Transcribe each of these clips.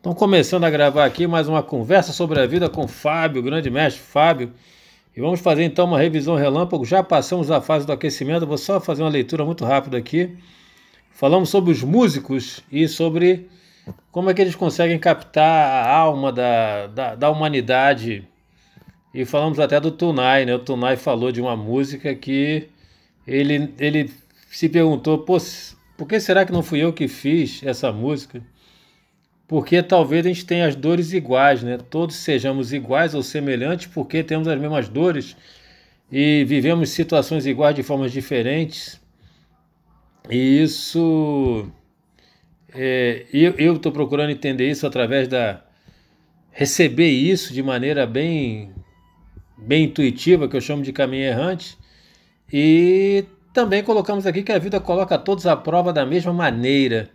Estão começando a gravar aqui mais uma conversa sobre a vida com Fábio, grande mestre Fábio. E vamos fazer então uma revisão relâmpago. Já passamos a fase do aquecimento, vou só fazer uma leitura muito rápida aqui. Falamos sobre os músicos e sobre como é que eles conseguem captar a alma da, da, da humanidade. E falamos até do Tunai, né? O Tunai falou de uma música que ele, ele se perguntou, Pô, por que será que não fui eu que fiz essa música? Porque talvez a gente tenha as dores iguais, né? Todos sejamos iguais ou semelhantes porque temos as mesmas dores e vivemos situações iguais de formas diferentes. E isso. É, eu estou procurando entender isso através da. receber isso de maneira bem, bem intuitiva, que eu chamo de caminho errante. E também colocamos aqui que a vida coloca todos à prova da mesma maneira.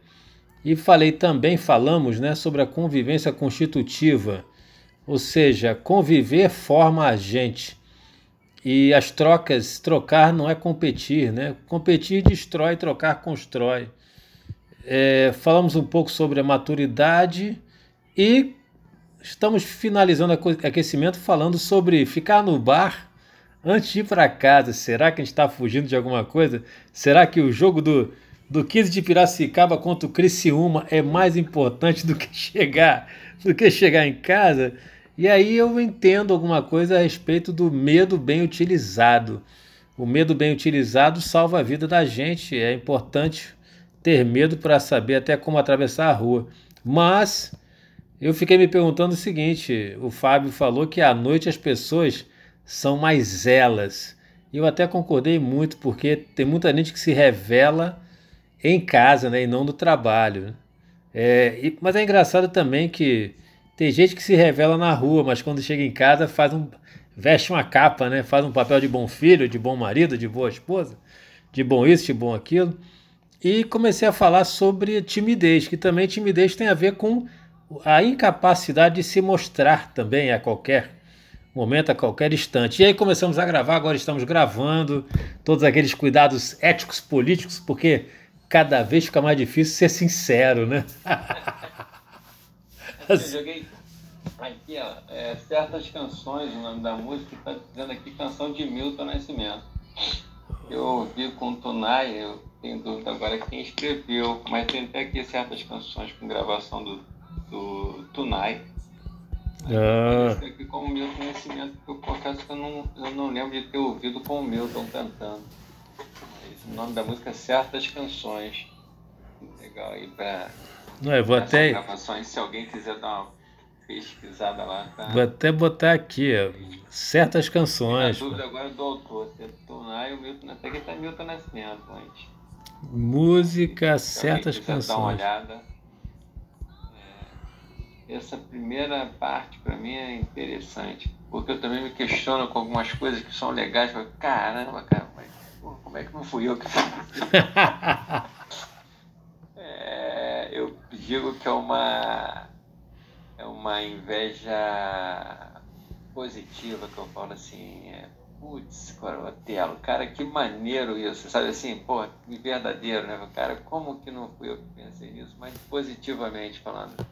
E falei também, falamos né, sobre a convivência constitutiva, ou seja, conviver forma a gente. E as trocas, trocar não é competir, né? Competir destrói, trocar constrói. É, falamos um pouco sobre a maturidade e estamos finalizando o aquecimento falando sobre ficar no bar antes de ir para casa. Será que a gente está fugindo de alguma coisa? Será que o jogo do, do 15 de Piracicaba contra o Criciúma é mais importante do que chegar, do que chegar em casa. E aí eu entendo alguma coisa a respeito do medo bem utilizado. O medo bem utilizado salva a vida da gente. É importante ter medo para saber até como atravessar a rua. Mas eu fiquei me perguntando o seguinte: o Fábio falou que à noite as pessoas são mais elas. Eu até concordei muito, porque tem muita gente que se revela em casa, né, e não no trabalho. É, e, mas é engraçado também que tem gente que se revela na rua, mas quando chega em casa faz um veste uma capa, né? Faz um papel de bom filho, de bom marido, de boa esposa, de bom isso, de bom aquilo. E comecei a falar sobre timidez, que também timidez tem a ver com a incapacidade de se mostrar também a qualquer momento, a qualquer instante. E aí começamos a gravar, agora estamos gravando todos aqueles cuidados éticos políticos, porque cada vez fica mais difícil ser sincero, né? Eu joguei aqui, ó, é, certas canções, o nome da música, está dizendo aqui canção de Milton Nascimento. Eu ouvi com o Tunai, eu tenho dúvida agora quem escreveu, mas tem até aqui certas canções com gravação do, do Tunai. Ah. aqui com o Milton Nascimento, porque eu confesso que eu não, eu não lembro de ter ouvido com o Milton cantando. O nome da música é Certas Canções. Legal aí pra. Não, eu vou até. Gravações, se alguém quiser dar uma pesquisada lá. Tá? Vou até botar aqui, ó, certas canções. A dúvida agora é do autor, se é Tonai ou Milton, até que tá Milton Nascimento antes. Música, se certas canções. Dar uma olhada. É, essa primeira parte para mim é interessante, porque eu também me questiono com algumas coisas que são legais. Caramba, cara, mas como é que não fui eu que fiz? é, eu digo que é uma é uma inveja positiva que eu falo assim, é, putz, Corotelo, cara, que maneiro isso, sabe assim, pô, que verdadeiro, né, cara, como que não fui eu que pensei nisso, mas positivamente falando,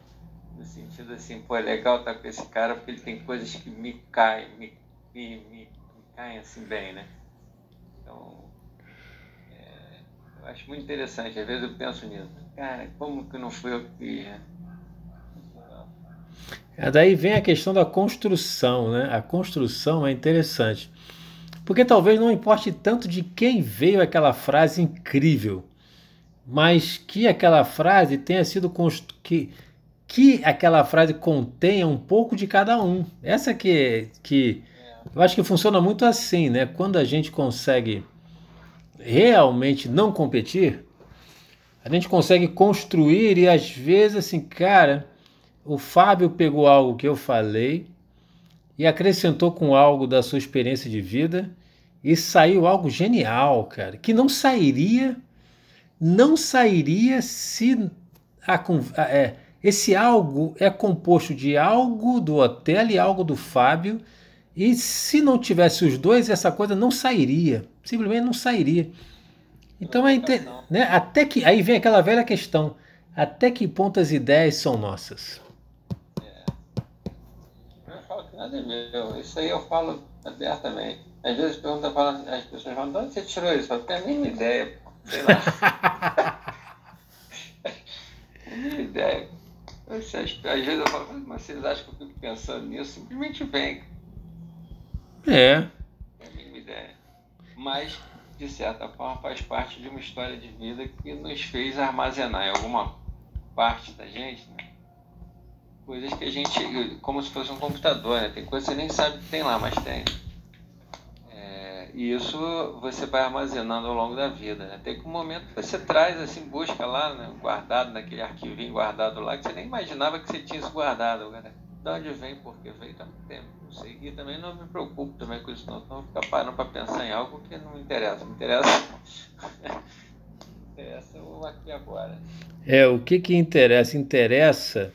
no sentido assim, pô, é legal estar com esse cara porque ele tem coisas que me caem, me, me, me, me caem assim bem, né, então, acho muito interessante. Às vezes eu penso nisso. Cara, como que não fui eu que fiz? É, daí vem a questão da construção, né? A construção é interessante. Porque talvez não importe tanto de quem veio aquela frase incrível, mas que aquela frase tenha sido que que aquela frase contenha um pouco de cada um. Essa que que eu acho que funciona muito assim, né? Quando a gente consegue realmente não competir, a gente consegue construir e às vezes assim, cara, o Fábio pegou algo que eu falei e acrescentou com algo da sua experiência de vida e saiu algo genial, cara, que não sairia, não sairia se a, a, é, esse algo é composto de algo do hotel e algo do Fábio e se não tivesse os dois, essa coisa não sairia. Simplesmente não sairia. Então é né? até que aí vem aquela velha questão: até que ponto as ideias são nossas? nada é meu. Isso aí eu falo abertamente. Às vezes pergunta, as pessoas falam, de onde você tirou isso? Eu tenho a mínima ideia, sei lá. a mínima ideia. Às vezes eu falo, mas vocês acham que eu fico pensando nisso? Simplesmente vem. É. Mas, de certa forma, faz parte de uma história de vida que nos fez armazenar em alguma parte da gente, né? Coisas que a gente, como se fosse um computador, né? Tem coisas que você nem sabe que tem lá, mas tem. E isso você vai armazenando ao longo da vida. Né? Tem um momento que você traz, assim, busca lá, né? guardado naquele arquivinho guardado lá, que você nem imaginava que você tinha isso guardado. Cara. De onde vem, por que veio, tá muito tempo. Não sei. E também não me preocupo também com isso, não. Então ficar parando para pensar em algo que não me interessa. Me interessa. interessa o aqui agora. É, o que que interessa? Interessa.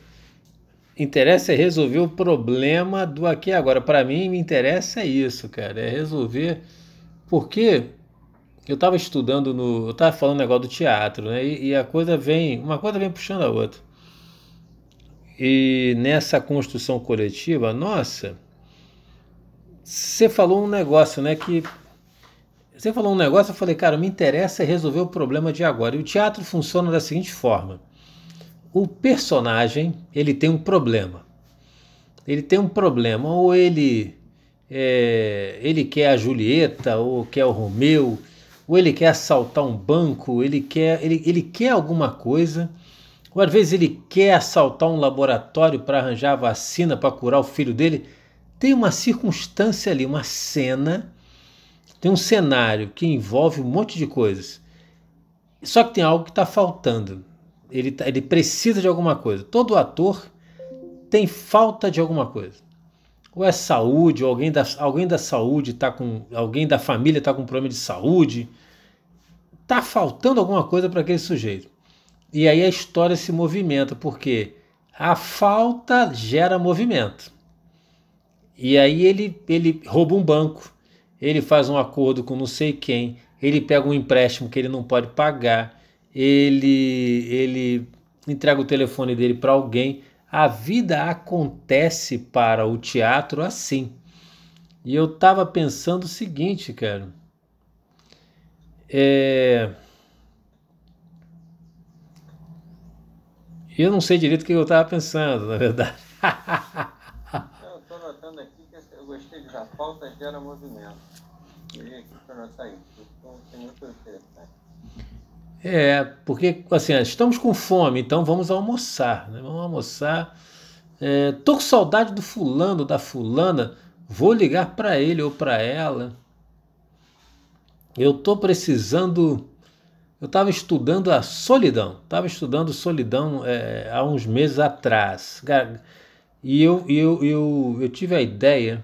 Interessa é resolver o problema do aqui agora. Para mim, me interessa é isso, cara. É resolver porque eu estava estudando no. Eu estava falando negócio do teatro, né? E, e, a coisa vem. Uma coisa vem puxando a outra. E nessa construção coletiva, nossa, você falou um negócio, né? Que. Você falou um negócio, eu falei, cara, me interessa resolver o problema de agora. E o teatro funciona da seguinte forma: o personagem ele tem um problema. Ele tem um problema, ou ele é, ele quer a Julieta, ou quer o Romeu, ou ele quer assaltar um banco, ele quer, ele, ele quer alguma coisa, ou às vezes ele quer assaltar um laboratório para arranjar a vacina para curar o filho dele. Tem uma circunstância ali, uma cena, tem um cenário que envolve um monte de coisas. Só que tem algo que está faltando. Ele, tá, ele precisa de alguma coisa. Todo ator tem falta de alguma coisa ou é saúde, ou alguém da, alguém da saúde tá com. alguém da família está com problema de saúde. Tá faltando alguma coisa para aquele sujeito. E aí a história se movimenta, porque a falta gera movimento. E aí ele, ele rouba um banco, ele faz um acordo com não sei quem, ele pega um empréstimo que ele não pode pagar, ele, ele entrega o telefone dele para alguém a vida acontece para o teatro assim. E eu estava pensando o seguinte, cara. É... Eu não sei direito o que eu estava pensando, na verdade. eu estou notando aqui que eu gostei de a falta gera movimento. Queria aqui para notar isso. Então, é muito interessante. É, porque assim, estamos com fome, então vamos almoçar, né? Vamos almoçar. É, tô com saudade do fulano, da fulana, vou ligar para ele ou para ela. Eu tô precisando. Eu estava estudando a solidão, estava estudando solidão é, há uns meses atrás. E eu, eu, eu, eu tive a ideia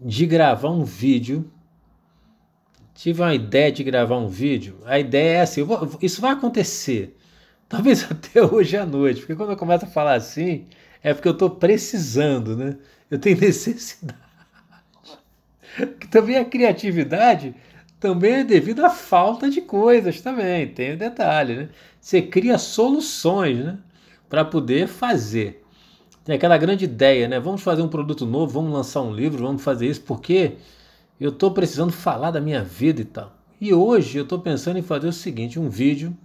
de gravar um vídeo tive uma ideia de gravar um vídeo. A ideia é assim: vou, isso vai acontecer. Talvez até hoje à noite, porque quando eu começo a falar assim, é porque eu estou precisando, né? Eu tenho necessidade. Que também a criatividade também é devido à falta de coisas também, tem o um detalhe, né? Você cria soluções, né? Para poder fazer. Tem aquela grande ideia, né? Vamos fazer um produto novo, vamos lançar um livro, vamos fazer isso, porque eu estou precisando falar da minha vida e tal. E hoje eu estou pensando em fazer o seguinte: um vídeo.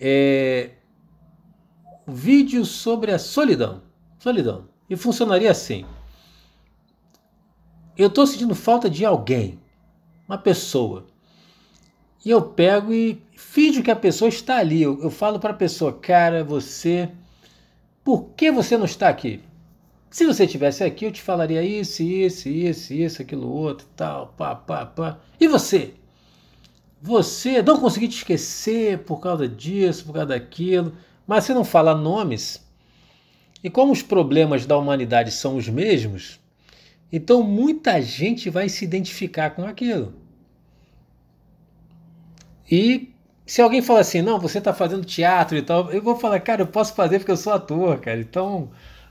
É, um vídeo sobre a solidão. Solidão. E funcionaria assim. Eu estou sentindo falta de alguém, uma pessoa. E eu pego e finjo que a pessoa está ali. Eu, eu falo para a pessoa, cara, você. Por que você não está aqui? Se você tivesse aqui, eu te falaria isso, isso, isso, isso, aquilo outro, tal, pá, pá, pá. E você? Você não consegui te esquecer por causa disso, por causa daquilo, mas você não fala nomes. E como os problemas da humanidade são os mesmos, então muita gente vai se identificar com aquilo. E se alguém falar assim, não, você está fazendo teatro e tal, eu vou falar, cara, eu posso fazer porque eu sou ator, cara. Então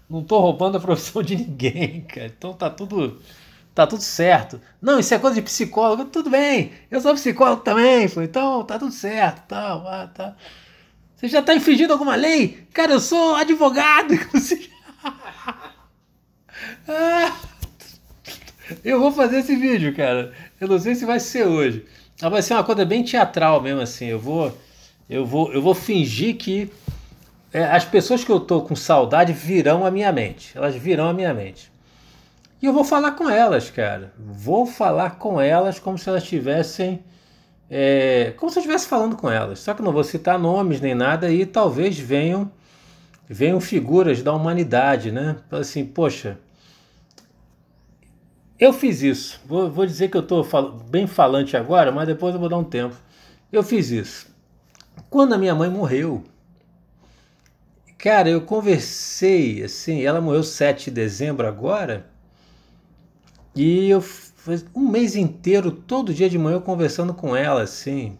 não tô roubando a profissão de ninguém, cara. Então tá tudo tá tudo certo. Não, isso é coisa de psicólogo. Tudo bem, eu sou psicólogo também. Então tá tudo certo. Tal, ah, tá. Você já tá infringindo alguma lei? Cara, eu sou advogado. Ah, eu vou fazer esse vídeo, cara. Eu não sei se vai ser hoje. Mas vai ser uma coisa bem teatral mesmo, assim. Eu vou, eu vou, eu vou fingir que é, as pessoas que eu tô com saudade virão à minha mente. Elas virão à minha mente. E eu vou falar com elas, cara. Vou falar com elas como se elas tivessem. É, como se eu estivesse falando com elas. Só que não vou citar nomes nem nada e talvez venham venham figuras da humanidade, né? Assim, poxa, eu fiz isso. Vou, vou dizer que eu estou fal bem falante agora, mas depois eu vou dar um tempo. Eu fiz isso. Quando a minha mãe morreu, cara, eu conversei, assim, ela morreu 7 de dezembro agora, e eu um mês inteiro, todo dia de manhã, eu conversando com ela, assim,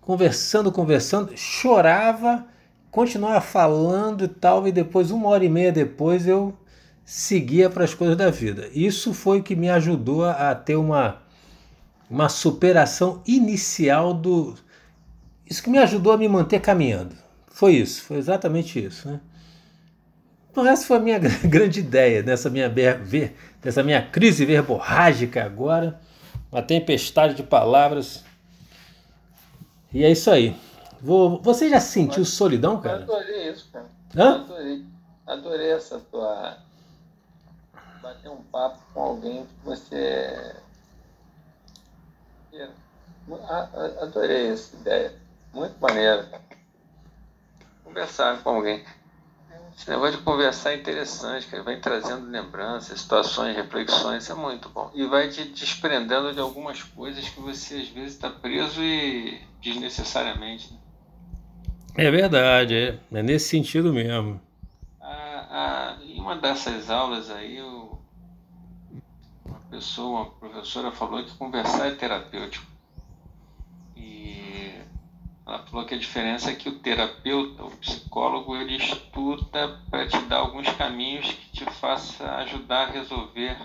conversando, conversando, chorava, continuava falando e tal, e depois, uma hora e meia depois, eu seguia para as coisas da vida. Isso foi o que me ajudou a ter uma, uma superação inicial do. Isso que me ajudou a me manter caminhando. Foi isso, foi exatamente isso. Né? Então, essa foi a minha grande ideia nessa minha, dessa minha crise verborrágica agora. Uma tempestade de palavras. E é isso aí. Vou, você já sentiu solidão, cara? Eu adorei isso, cara. Hã? Adorei. Adorei essa tua bater um papo com alguém que você. Adorei essa ideia. Muito maneiro. Conversar com alguém. Esse negócio de conversar é interessante, que vai trazendo lembranças, situações, reflexões, é muito bom. E vai te desprendendo de algumas coisas que você às vezes está preso e desnecessariamente. Né? É verdade, é, é nesse sentido mesmo. Ah, em uma dessas aulas aí, pessoa, uma professora falou que conversar é terapêutico. E ela falou que a diferença é que o terapeuta, o psicólogo, ele estuda para te dar alguns caminhos que te faça ajudar a resolver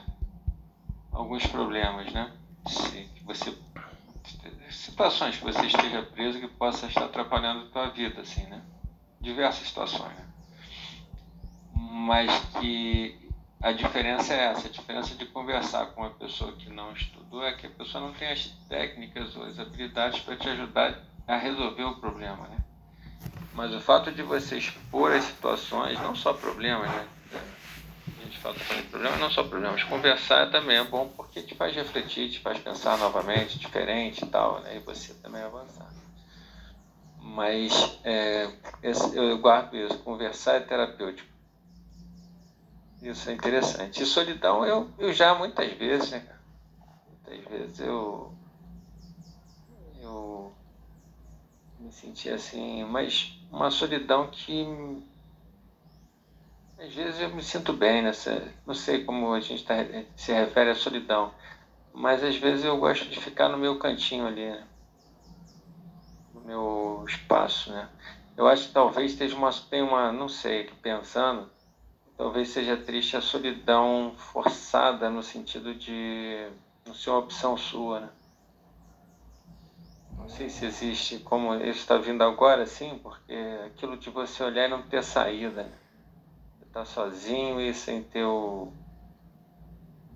alguns problemas, né? Se, que você situações que você esteja preso que possa estar atrapalhando a tua vida, assim, né? Diversas situações, né? Mas que a diferença é essa, a diferença de conversar com uma pessoa que não estudou é que a pessoa não tem as técnicas ou as habilidades para te ajudar a resolver o problema, né? Mas o fato de você expor as situações, não só problemas, né? A gente fala de problemas, não só problemas. Conversar também é bom porque te faz refletir, te faz pensar novamente, diferente e tal, né? E você também avançar. Mas é, eu guardo isso, conversar é terapêutico isso é interessante. E solidão eu, eu já muitas vezes, né? Muitas vezes eu, eu me senti assim, mas uma solidão que às vezes eu me sinto bem nessa. Não sei como a gente tá, se refere à solidão, mas às vezes eu gosto de ficar no meu cantinho ali, né? no meu espaço, né? Eu acho que talvez esteja uma, tem uma, não sei, pensando, talvez seja triste a solidão forçada no sentido de não ser uma opção sua, né? Não sei se existe como isso está vindo agora, sim, porque aquilo de você olhar e não ter saída, né? Você tá sozinho e sem ter o...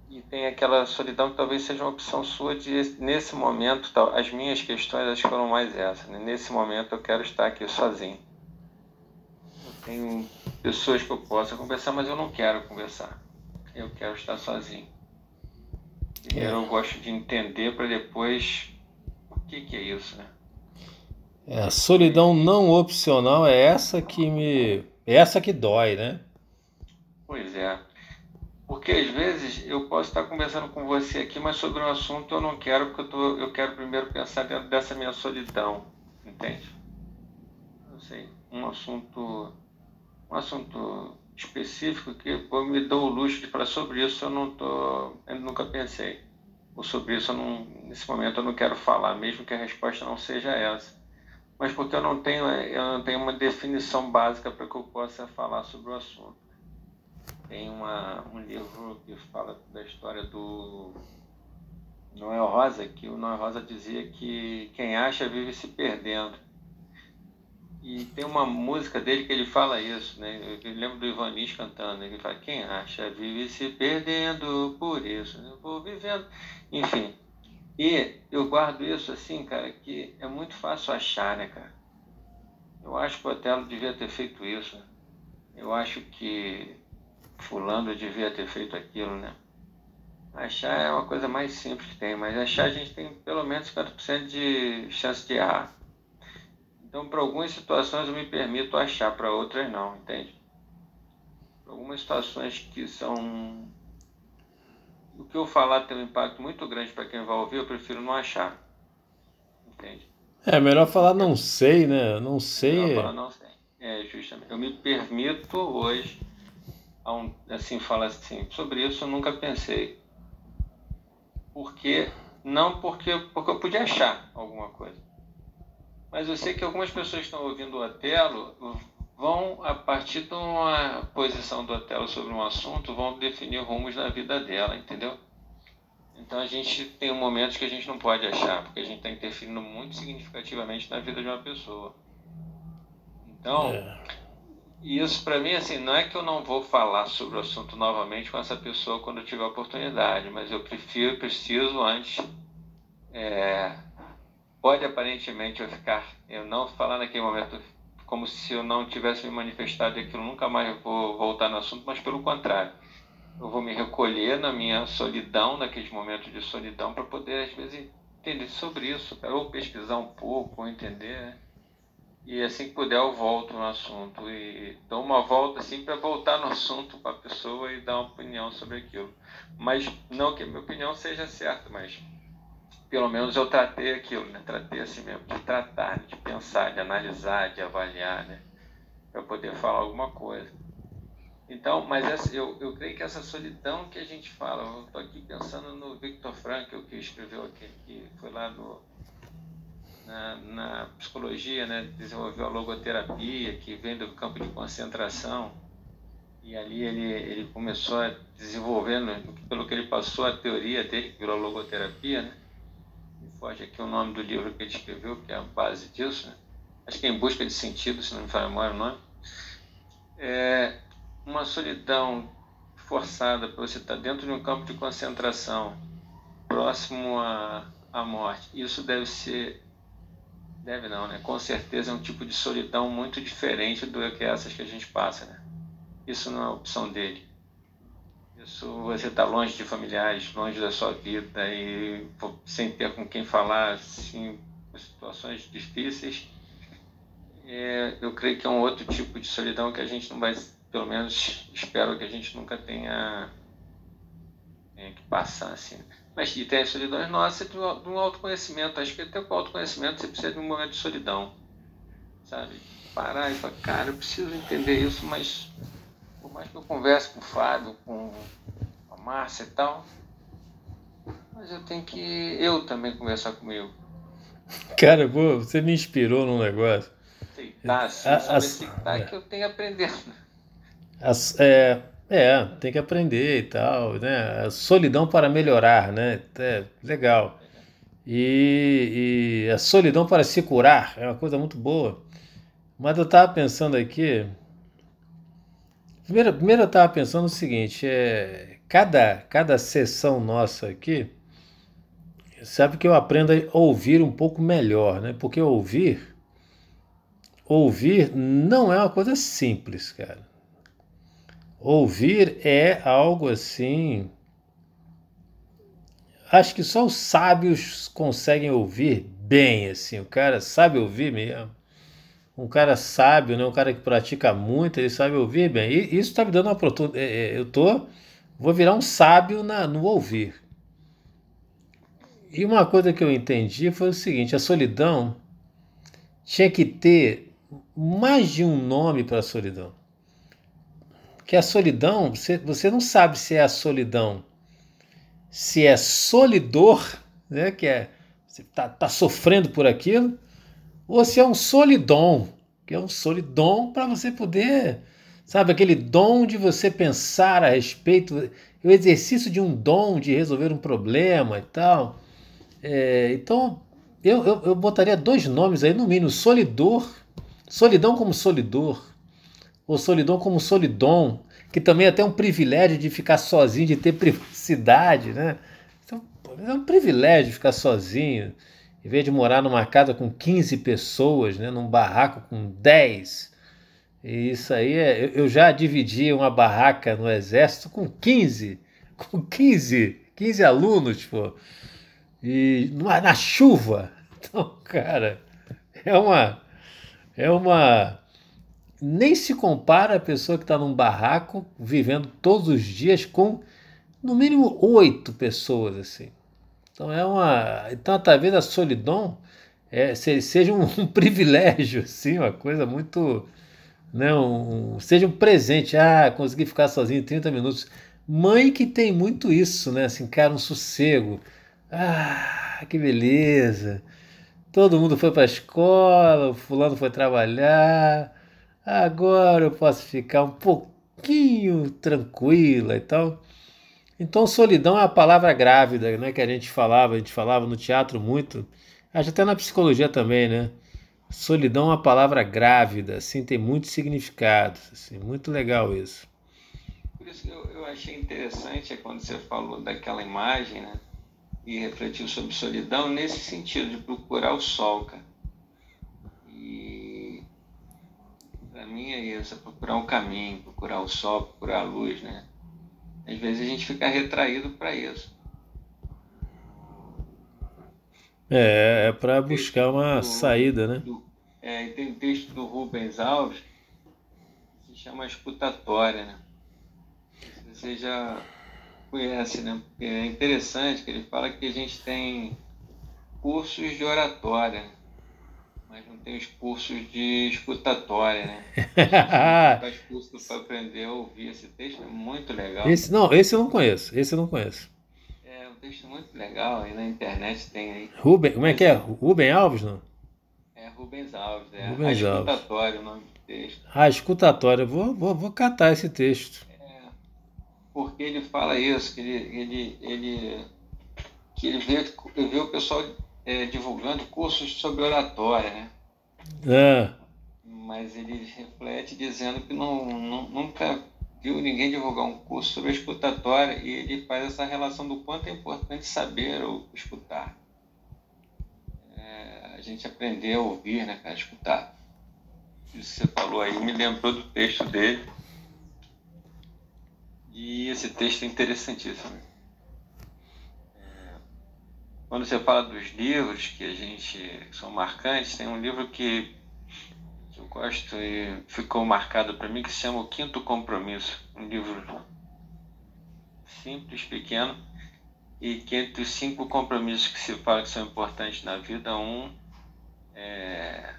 E tem aquela solidão que talvez seja uma opção sua de, nesse momento, as minhas questões acho que foram mais essas, né? Nesse momento eu quero estar aqui sozinho. Eu tenho pessoas que eu possa conversar, mas eu não quero conversar. Eu quero estar sozinho. Primeiro é. eu gosto de entender para depois o que, que é isso, né? É, a solidão não opcional é essa que me. É essa que dói, né? Pois é. Porque às vezes eu posso estar conversando com você aqui, mas sobre um assunto eu não quero, porque eu, tô, eu quero primeiro pensar dentro dessa minha solidão. Entende? Não sei. Um assunto um assunto específico que eu me dou o luxo de falar sobre isso, eu não tô, eu nunca pensei. Ou sobre isso, não, nesse momento eu não quero falar, mesmo que a resposta não seja essa. Mas porque eu não tenho, eu não tenho uma definição básica para que eu possa falar sobre o assunto. Tem uma, um livro que fala da história do Noel Rosa, que o Noel Rosa dizia que quem acha vive se perdendo. E tem uma música dele que ele fala isso, né? Eu lembro do Ivanis cantando, ele fala, quem acha vive se perdendo por isso, eu vou vivendo. Enfim. E eu guardo isso assim, cara, que é muito fácil achar, né, cara? Eu acho que o Otelo devia ter feito isso. Né? Eu acho que fulano devia ter feito aquilo, né? Achar é uma coisa mais simples que tem, mas achar a gente tem pelo menos 50% de chance de errar. Então, para algumas situações eu me permito achar, para outras não, entende? Para algumas situações que são. O que eu falar tem um impacto muito grande para quem vai ouvir, eu prefiro não achar. Entende? É melhor falar não sei, né? Não sei. Melhor falar não sei. É, justamente. Eu me permito hoje, assim, falar assim, sobre isso eu nunca pensei porque não porque, porque eu podia achar alguma coisa. Mas eu sei que algumas pessoas que estão ouvindo o Otelo vão, a partir de uma posição do Otelo sobre um assunto, vão definir rumos na vida dela, entendeu? Então a gente tem momentos que a gente não pode achar, porque a gente está interferindo muito significativamente na vida de uma pessoa. Então, é. Isso para mim, assim, não é que eu não vou falar sobre o assunto novamente com essa pessoa quando eu tiver oportunidade, mas eu prefiro, preciso antes. É, pode aparentemente eu ficar, eu não falar naquele momento como se eu não tivesse me manifestado e aquilo nunca mais vou voltar no assunto, mas pelo contrário. Eu vou me recolher na minha solidão, naqueles momentos de solidão, para poder, às vezes, entender sobre isso, ou pesquisar um pouco, ou entender. Né? E assim que puder eu volto no assunto e dou uma volta assim para voltar no assunto para a pessoa e dar uma opinião sobre aquilo. Mas não que a minha opinião seja certa, mas pelo menos eu tratei aquilo, né? Tratei assim mesmo, de tratar, de pensar, de analisar, de avaliar, né? Para poder falar alguma coisa. Então, mas essa, eu, eu creio que essa solidão que a gente fala, eu estou aqui pensando no Victor Frankl, que escreveu aqui, que foi lá no na, na psicologia, né, desenvolveu a logoterapia, que vem do campo de concentração. E ali ele, ele começou a desenvolvendo, pelo que ele passou, a teoria dele, que virou logoterapia, né? E foge aqui o nome do livro que ele escreveu, que é a base disso, né? Acho que é Em Busca de Sentido, se não me falha memória o nome. É uma solidão forçada para você estar dentro de um campo de concentração, próximo à, à morte. Isso deve ser Deve não, né? Com certeza é um tipo de solidão muito diferente do que essas que a gente passa, né? Isso não é opção dele. Isso você está longe de familiares, longe da sua vida e sem ter com quem falar, assim, situações difíceis. É, eu creio que é um outro tipo de solidão que a gente não vai, pelo menos espero que a gente nunca tenha, tenha que passar assim. Mas e tem as solidões nossas de um autoconhecimento. Acho que até com o autoconhecimento você precisa de um momento de solidão. Sabe? Parar e falar, cara, eu preciso entender isso, mas por mais que eu converse com o Fábio, com a Márcia e tal, mas eu tenho que eu também conversar comigo. Cara, pô, você me inspirou num negócio. Aceitar, sim, a, aceitar é. que eu tenho aprendendo. As, é, é, tem que aprender e tal, né? A solidão para melhorar, né? É legal. E, e, a solidão para se curar é uma coisa muito boa. Mas eu estava pensando aqui. Primeiro, primeiro eu estava pensando o seguinte: é, cada, cada sessão nossa aqui, sabe que eu aprendo a ouvir um pouco melhor, né? Porque ouvir, ouvir não é uma coisa simples, cara. Ouvir é algo assim. Acho que só os sábios conseguem ouvir bem, assim. O cara sabe ouvir mesmo. Um cara sábio, né? um cara que pratica muito, ele sabe ouvir bem. E isso está me dando uma oportunidade. É, é, eu tô, vou virar um sábio na, no ouvir. E uma coisa que eu entendi foi o seguinte: a solidão tinha que ter mais de um nome para a solidão que a solidão, você, você não sabe se é a solidão, se é solidor, né, que é você está tá sofrendo por aquilo, ou se é um solidom, que é um solidom para você poder, sabe, aquele dom de você pensar a respeito, o exercício de um dom de resolver um problema e tal. É, então, eu, eu, eu botaria dois nomes aí no mínimo, solidor, Solidão como solidor, ou solidão como solidão, que também é até um privilégio de ficar sozinho, de ter privacidade, né? Então, é um privilégio ficar sozinho, em vez de morar numa casa com 15 pessoas, né? num barraco com 10. E isso aí, é, eu já dividi uma barraca no exército com 15, com 15, 15 alunos, pô. E na chuva. Então, cara, é uma é uma nem se compara a pessoa que está num barraco vivendo todos os dias com no mínimo oito pessoas assim. Então é uma, então talvez a solidão é, seja um, um, privilégio assim, uma coisa muito, né, um, seja um presente. Ah, consegui ficar sozinho 30 minutos. Mãe que tem muito isso, né? Assim, cara, um sossego. Ah, que beleza. Todo mundo foi para a escola, o fulano foi trabalhar agora eu posso ficar um pouquinho tranquila e tal. Então, solidão é a palavra grávida, né, que a gente falava, a gente falava no teatro muito, acho até na psicologia também, né? Solidão é uma palavra grávida, assim, tem muitos significados, assim, muito legal isso. Por isso que eu, eu achei interessante é quando você falou daquela imagem, né? E refletiu sobre solidão nesse sentido de procurar o sol, cara. mim é isso, é procurar um caminho, procurar o sol, procurar a luz, né? Às vezes a gente fica retraído para isso. É, é para buscar uma do, saída, né? Do, é, tem um texto do Rubens Alves que se chama Escutatória, né? Você já conhece, né? Porque é interessante que ele fala que a gente tem cursos de oratória, né? Mas não tem os cursos de escutatória, né? Faz curso para aprender a ouvir esse texto, é muito legal. Esse, não, esse eu não conheço, esse eu não conheço. É um texto muito legal, aí na internet tem aí. Ruben, como é que é? Ruben Alves, não? É Rubens Alves, é. Rubens a escutatória o nome do texto. Ah, escutatória, vou, vou, vou catar esse texto. É, porque ele fala isso, que ele, ele, ele, que ele vê, ele vê o pessoal é, divulgando cursos sobre oratória, né? É. Mas ele reflete dizendo que não, não, nunca viu ninguém divulgar um curso sobre escutatória e ele faz essa relação do quanto é importante saber ou escutar. É, a gente aprender a ouvir, né, cara, escutar. Isso que você falou aí me lembrou do texto dele. E esse texto é interessantíssimo quando você fala dos livros que a gente que são marcantes, tem um livro que, que eu gosto e ficou marcado para mim que se chama O Quinto Compromisso, um livro simples, pequeno, e que entre os cinco compromissos que se fala que são importantes na vida, um é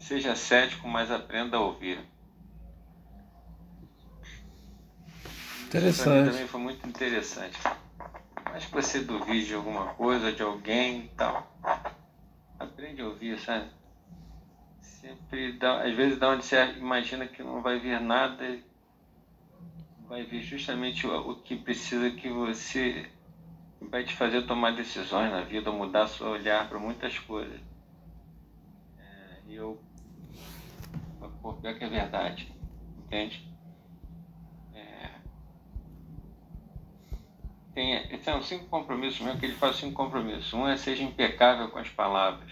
seja cético, mas aprenda a ouvir. Interessante. Isso também foi muito interessante. Mas que você duvide de alguma coisa, de alguém e tal. Aprende a ouvir, sabe? Sempre dá, às vezes dá onde você imagina que não vai vir nada, vai vir justamente o, o que precisa que você vai te fazer tomar decisões na vida, mudar seu olhar para muitas coisas. É, e eu, por pior que é verdade, entende? Tem, são cinco compromissos mesmo, que ele faz cinco compromissos. Um é seja impecável com as palavras.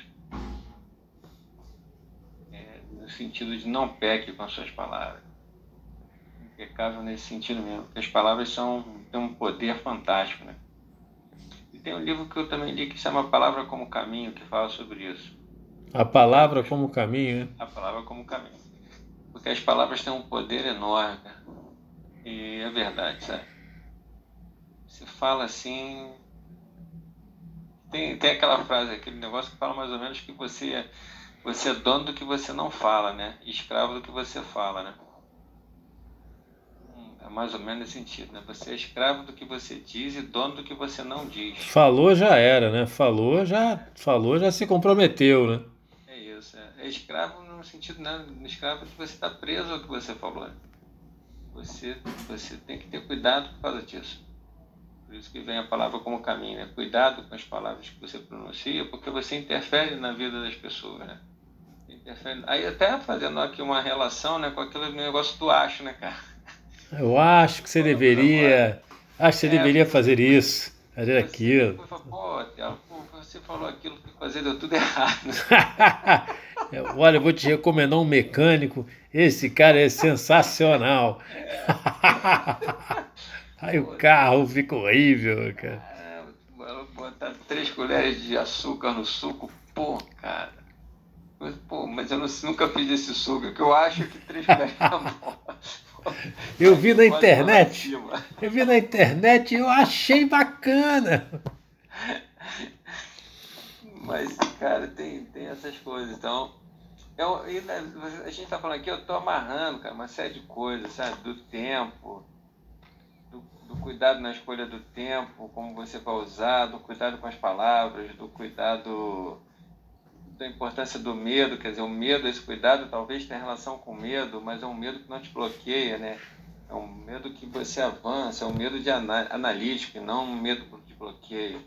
É, no sentido de não peque com as suas palavras. Impecável nesse sentido mesmo, porque as palavras são, têm um poder fantástico, né? E tem um livro que eu também li que chama A Palavra como Caminho, que fala sobre isso. A palavra como caminho, né? A palavra como caminho. Porque as palavras têm um poder enorme, cara. E é verdade, sabe? Você fala assim. Tem, tem aquela frase, aquele negócio que fala mais ou menos que você, você é dono do que você não fala, né? Escravo do que você fala, né? Hum, é mais ou menos nesse sentido, né? Você é escravo do que você diz e dono do que você não diz. Falou já era, né? Falou já, falou já se comprometeu, né? É isso. É, é escravo no sentido, né? Escravo que você está preso ao que você falou. Né? Você, você tem que ter cuidado por causa disso. Por isso que vem a palavra como caminho, né? Cuidado com as palavras que você pronuncia, porque você interfere na vida das pessoas, né? Aí até fazendo aqui uma relação né, com aquele negócio do acho, né, cara? Eu acho que você deveria. Acho que você é, deveria fazer isso, fazer aquilo. Pô, você falou aquilo que fazer deu tudo errado. Olha, eu vou te recomendar um mecânico. Esse cara é sensacional. Aí o carro fica horrível, cara. É, botar três colheres de açúcar no suco, pô, cara. Pô, mas eu não, nunca fiz esse suco, que eu acho que três colheres é bom. Eu vi na internet. Eu vi na internet e eu achei bacana. Mas, cara, tem, tem essas coisas. Então, eu, né, a gente tá falando aqui, eu tô amarrando, cara, uma série de coisas, sabe? Do tempo, cuidado na escolha do tempo, como você vai usar, do cuidado com as palavras, do cuidado da importância do medo, quer dizer, o medo, esse cuidado talvez tenha relação com o medo, mas é um medo que não te bloqueia, né? É um medo que você avança, é um medo de analítico, não um medo de bloqueio.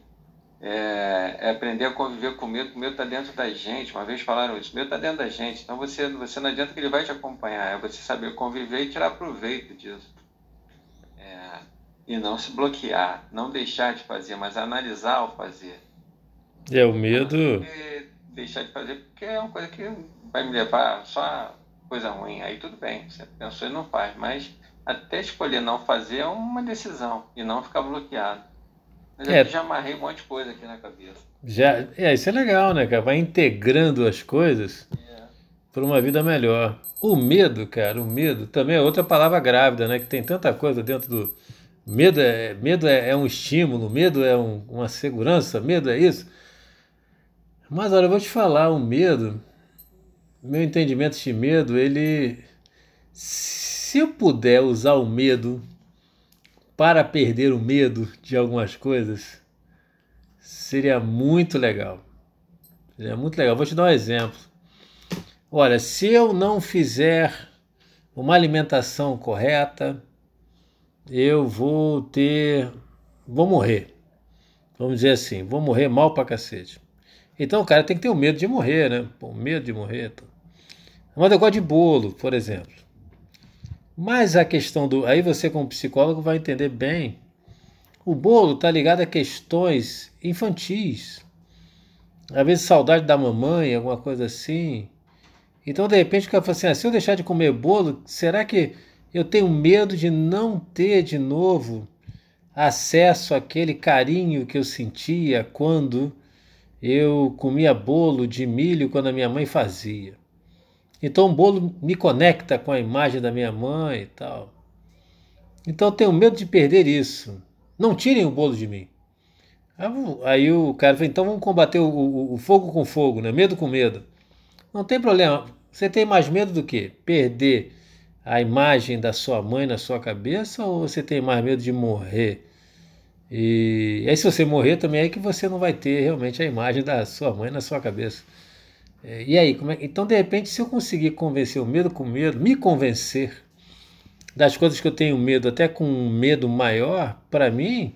É, é, aprender a conviver com o medo, o medo está dentro da gente. Uma vez falaram isso, o medo está dentro da gente. Então você, você não adianta que ele vai te acompanhar, é você saber conviver e tirar proveito disso. É, e não se bloquear, não deixar de fazer, mas analisar o fazer. É o medo deixar de fazer porque é uma coisa que vai me levar só coisa ruim. Aí tudo bem, você pensou e não faz. Mas até escolher não fazer é uma decisão e não ficar bloqueado. Mas é. eu já amarrei um monte de coisa aqui na cabeça. Já, é, isso é legal, né, cara? Vai integrando as coisas é. para uma vida melhor. O medo, cara, o medo também é outra palavra grávida, né? Que tem tanta coisa dentro do. Medo é, medo é, é um estímulo, medo é um, uma segurança, medo é isso. Mas olha, eu vou te falar, o medo, meu entendimento de medo, ele. Se eu puder usar o medo para perder o medo de algumas coisas, seria muito legal. Seria muito legal. Vou te dar um exemplo. Olha, se eu não fizer uma alimentação correta, eu vou ter. Vou morrer. Vamos dizer assim, vou morrer mal pra cacete. Então o cara tem que ter o medo de morrer, né? Pô, medo de morrer. Tá? Mas eu gosto de bolo, por exemplo. Mas a questão do. Aí você, como psicólogo, vai entender bem. O bolo está ligado a questões infantis. Às vezes saudade da mamãe, alguma coisa assim. Então, de repente, o cara fala assim: ah, se eu deixar de comer bolo, será que eu tenho medo de não ter de novo acesso àquele carinho que eu sentia quando eu comia bolo de milho quando a minha mãe fazia. Então o bolo me conecta com a imagem da minha mãe e tal. Então eu tenho medo de perder isso. Não tirem o bolo de mim. Aí o cara falou, então vamos combater o, o, o, fogo com fogo, né? medo com medo. Não tem problema. Você tem mais medo do que? Perder a imagem da sua mãe na sua cabeça ou você tem mais medo de morrer e aí, se você morrer, também é que você não vai ter realmente a imagem da sua mãe na sua cabeça. É, e aí, é? então, de repente, se eu conseguir convencer o medo com medo, me convencer das coisas que eu tenho medo, até com um medo maior, para mim,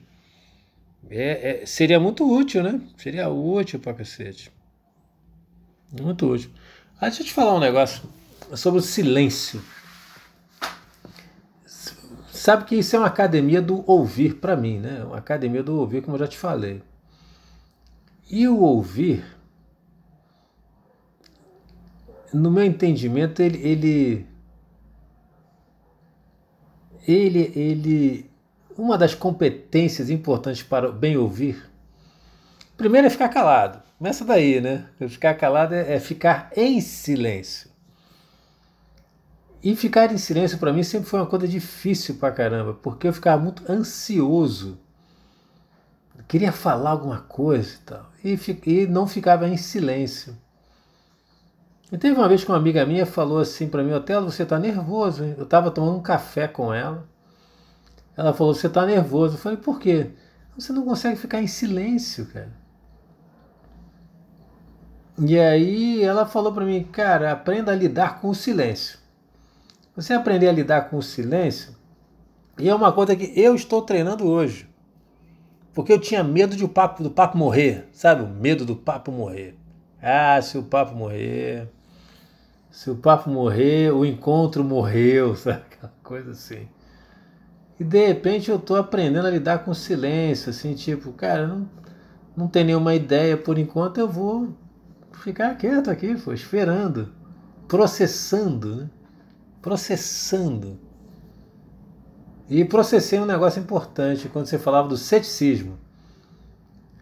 é, é, seria muito útil, né? Seria útil pra cacete. Muito útil. Ah, deixa eu te falar um negócio sobre o silêncio. Sabe que isso é uma academia do ouvir para mim, né? Uma academia do ouvir, como eu já te falei. E o ouvir, no meu entendimento, ele, ele, ele, ele, uma das competências importantes para bem ouvir, primeiro é ficar calado. Começa daí, né? Ficar calado é, é ficar em silêncio. E ficar em silêncio para mim sempre foi uma coisa difícil pra caramba, porque eu ficava muito ansioso. Queria falar alguma coisa e tal. E, e não ficava em silêncio. E teve uma vez que uma amiga minha falou assim para mim, Otelo, você tá nervoso, hein? Eu tava tomando um café com ela. Ela falou, você tá nervoso. Eu falei, por quê? Você não consegue ficar em silêncio, cara. E aí ela falou para mim, cara, aprenda a lidar com o silêncio. Você aprender a lidar com o silêncio, e é uma coisa que eu estou treinando hoje. Porque eu tinha medo de o papo, do papo morrer, sabe? O medo do papo morrer. Ah, se o papo morrer. Se o papo morrer, o encontro morreu, sabe? Aquela coisa assim. E de repente eu tô aprendendo a lidar com silêncio, assim, tipo, cara, não, não tem nenhuma ideia por enquanto, eu vou ficar quieto aqui, pô, esperando, processando, né? Processando. E processei um negócio importante quando você falava do ceticismo.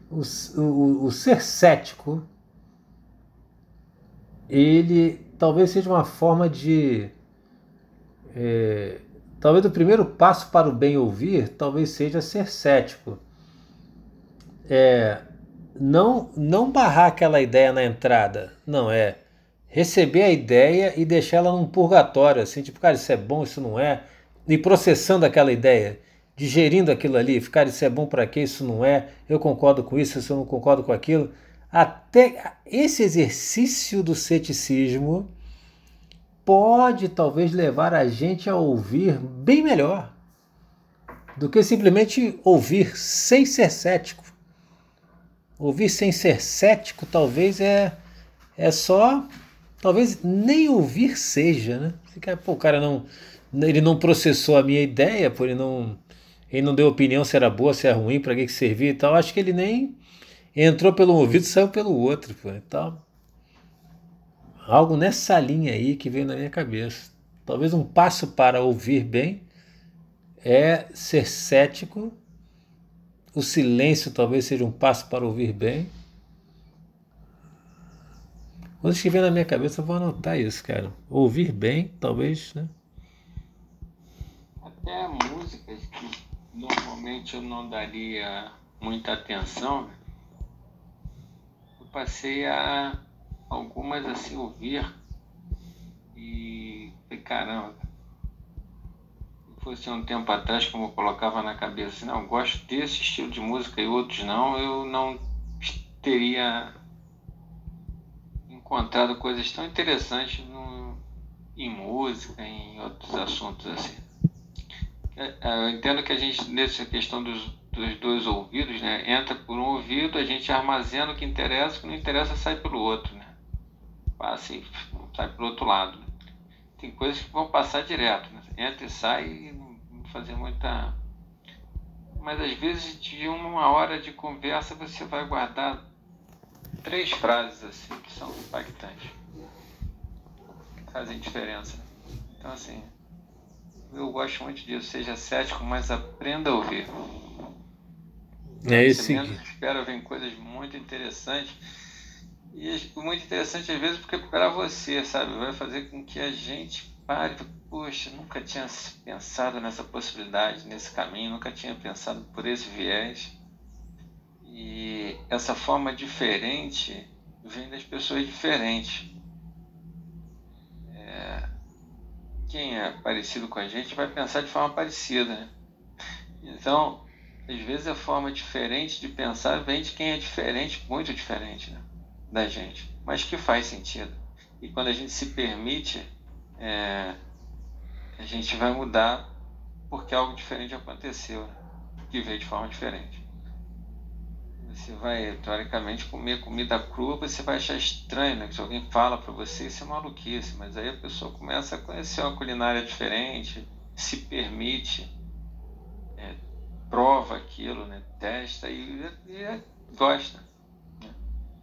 O, o, o ser cético, ele talvez seja uma forma de. É, talvez o primeiro passo para o bem ouvir talvez seja ser cético. É, não, não barrar aquela ideia na entrada. Não, é receber a ideia e deixar ela num purgatório, assim, tipo, cara, isso é bom, isso não é e processando aquela ideia, digerindo aquilo ali, ficar isso é bom para quê, isso não é, eu concordo com isso, eu não concordo com aquilo. Até esse exercício do ceticismo pode talvez levar a gente a ouvir bem melhor do que simplesmente ouvir sem ser cético. Ouvir sem ser cético talvez é, é só, talvez nem ouvir seja, né? Fica, pô, o cara não, ele não processou a minha ideia, por ele não, ele não deu opinião se era boa, se era ruim, para que, que servia e tal. Acho que ele nem entrou pelo ouvido e saiu pelo outro. Pô. Então, algo nessa linha aí que veio na minha cabeça. Talvez um passo para ouvir bem é ser cético. O silêncio talvez seja um passo para ouvir bem. Quando estiver na minha cabeça, eu vou anotar isso, cara. Ouvir bem, talvez, né? até músicas que normalmente eu não daria muita atenção, né? eu passei a algumas assim ouvir e falei, caramba, se fosse um tempo atrás como eu colocava na cabeça, não, gosto desse estilo de música e outros não, eu não teria encontrado coisas tão interessantes no, em música, em outros assuntos assim. É, é, eu entendo que a gente, nessa questão dos, dos dois ouvidos, né, entra por um ouvido, a gente armazena o que interessa, o que não interessa sai pelo outro, né? Passa e sai pelo outro lado. Né? Tem coisas que vão passar direto, né? entra e sai e não fazer muita. Mas às vezes de uma hora de conversa você vai guardar três frases assim que são impactantes, que fazem diferença. Então assim eu gosto muito disso. Seja cético, mas aprenda a ouvir. É esse. Espera vem coisas muito interessantes. E muito interessante às vezes porque para você, sabe, vai fazer com que a gente pare, poxa, nunca tinha pensado nessa possibilidade, nesse caminho, nunca tinha pensado por esse viés. E essa forma diferente vem das pessoas diferentes. quem é parecido com a gente vai pensar de forma parecida. Né? Então, às vezes a forma diferente de pensar vem de quem é diferente, muito diferente né? da gente, mas que faz sentido. E quando a gente se permite, é, a gente vai mudar porque algo diferente aconteceu, né? que veio de forma diferente. Você vai, teoricamente, comer comida crua, você vai achar estranho, né? Que se alguém fala para você, isso é maluquice. Mas aí a pessoa começa a conhecer uma culinária diferente, se permite, é, prova aquilo, né? Testa e, e gosta. Né?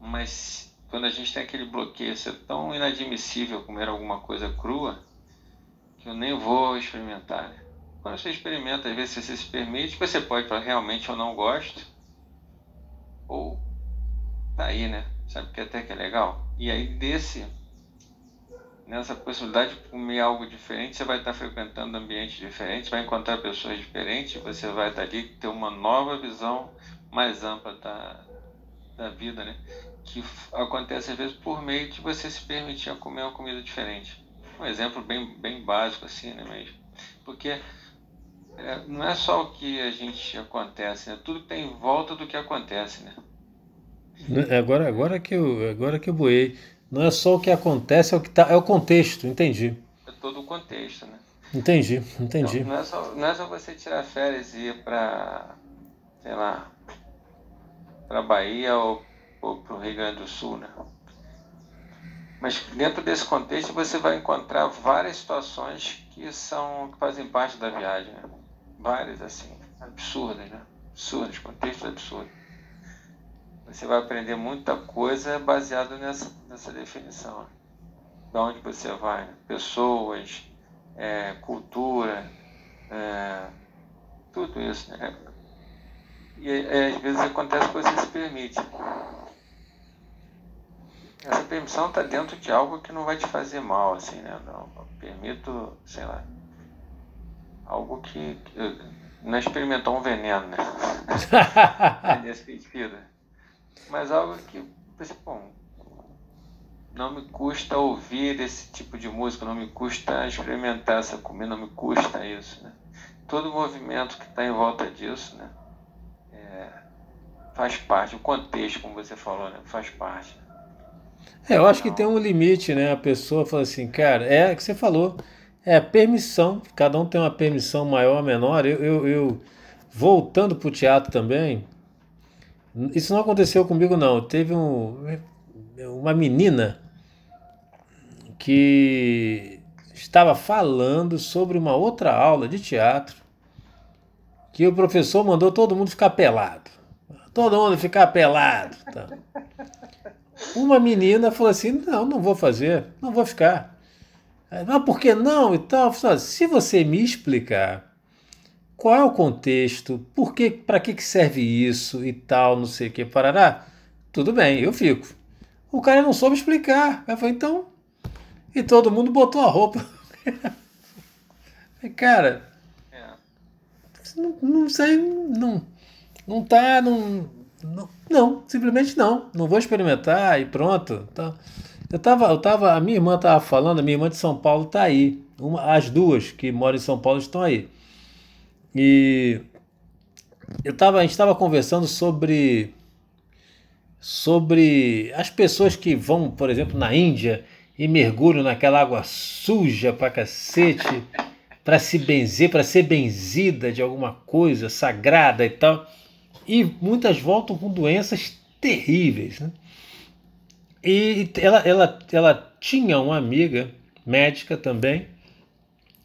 Mas quando a gente tem aquele bloqueio, isso é tão inadmissível comer alguma coisa crua, que eu nem vou experimentar, né? Quando você experimenta, às vezes você se permite, você pode falar, realmente eu não gosto, ou tá aí, né? Sabe que até que é legal? E aí desse nessa possibilidade de comer algo diferente, você vai estar frequentando ambientes diferentes, vai encontrar pessoas diferentes, você vai estar ali ter uma nova visão mais ampla da, da vida, né? Que acontece às vezes por meio de você se permitir comer uma comida diferente. Um exemplo bem, bem básico assim, né mesmo? Porque é, não é só o que a gente acontece, né? Tudo tem em volta do que acontece, né? É, agora, agora que eu, agora que eu boei, não é só o que acontece, é o que tá, é o contexto, entendi. É todo o contexto, né? Entendi, entendi. Não, não, é, só, não é só você tirar férias e ir para, sei lá, para Bahia ou, ou para o Rio Grande do Sul, né? Mas dentro desse contexto você vai encontrar várias situações que são que fazem parte da viagem, né? Várias assim, absurdas, né? Absurdas, contextos absurdos. Você vai aprender muita coisa baseado nessa, nessa definição. Da onde você vai, né? pessoas, é, cultura, é, tudo isso, né? E é, às vezes acontece que você se permite. Essa permissão está dentro de algo que não vai te fazer mal, assim, né? Não, permito, sei lá, algo que, que não experimentou um veneno, né? Nesse sentido. Mas algo que, bom, não me custa ouvir esse tipo de música, não me custa experimentar essa comida, não me custa isso, né? Todo o movimento que está em volta disso, né? É, faz parte, o contexto, como você falou, né? Faz parte. É, eu acho que tem um limite, né? A pessoa fala assim, cara, é o que você falou, é permissão, cada um tem uma permissão maior ou menor. Eu, eu, eu voltando para o teatro também, isso não aconteceu comigo, não. Teve um, uma menina que estava falando sobre uma outra aula de teatro que o professor mandou todo mundo ficar pelado. Todo mundo ficar pelado. Tá. Uma menina falou assim: não, não vou fazer, não vou ficar. Mas por que não e tal? Se você me explicar qual é o contexto, por que, para que, que serve isso e tal, não sei o que, parará, tudo bem, eu fico. O cara não soube explicar. Eu falei, então. E todo mundo botou a roupa. cara, é. não, não sei, não, não tá, não, não, não, simplesmente não. Não vou experimentar e pronto. Tá. Eu tava, eu tava, a minha irmã tava falando, a minha irmã de São Paulo tá aí. Uma, as duas que moram em São Paulo estão aí. E eu tava, a gente estava conversando sobre sobre as pessoas que vão, por exemplo, na Índia e mergulham naquela água suja pra cacete, para se benzer, para ser benzida de alguma coisa sagrada e tal e muitas voltam com doenças terríveis. Né? E ela, ela, ela tinha uma amiga médica também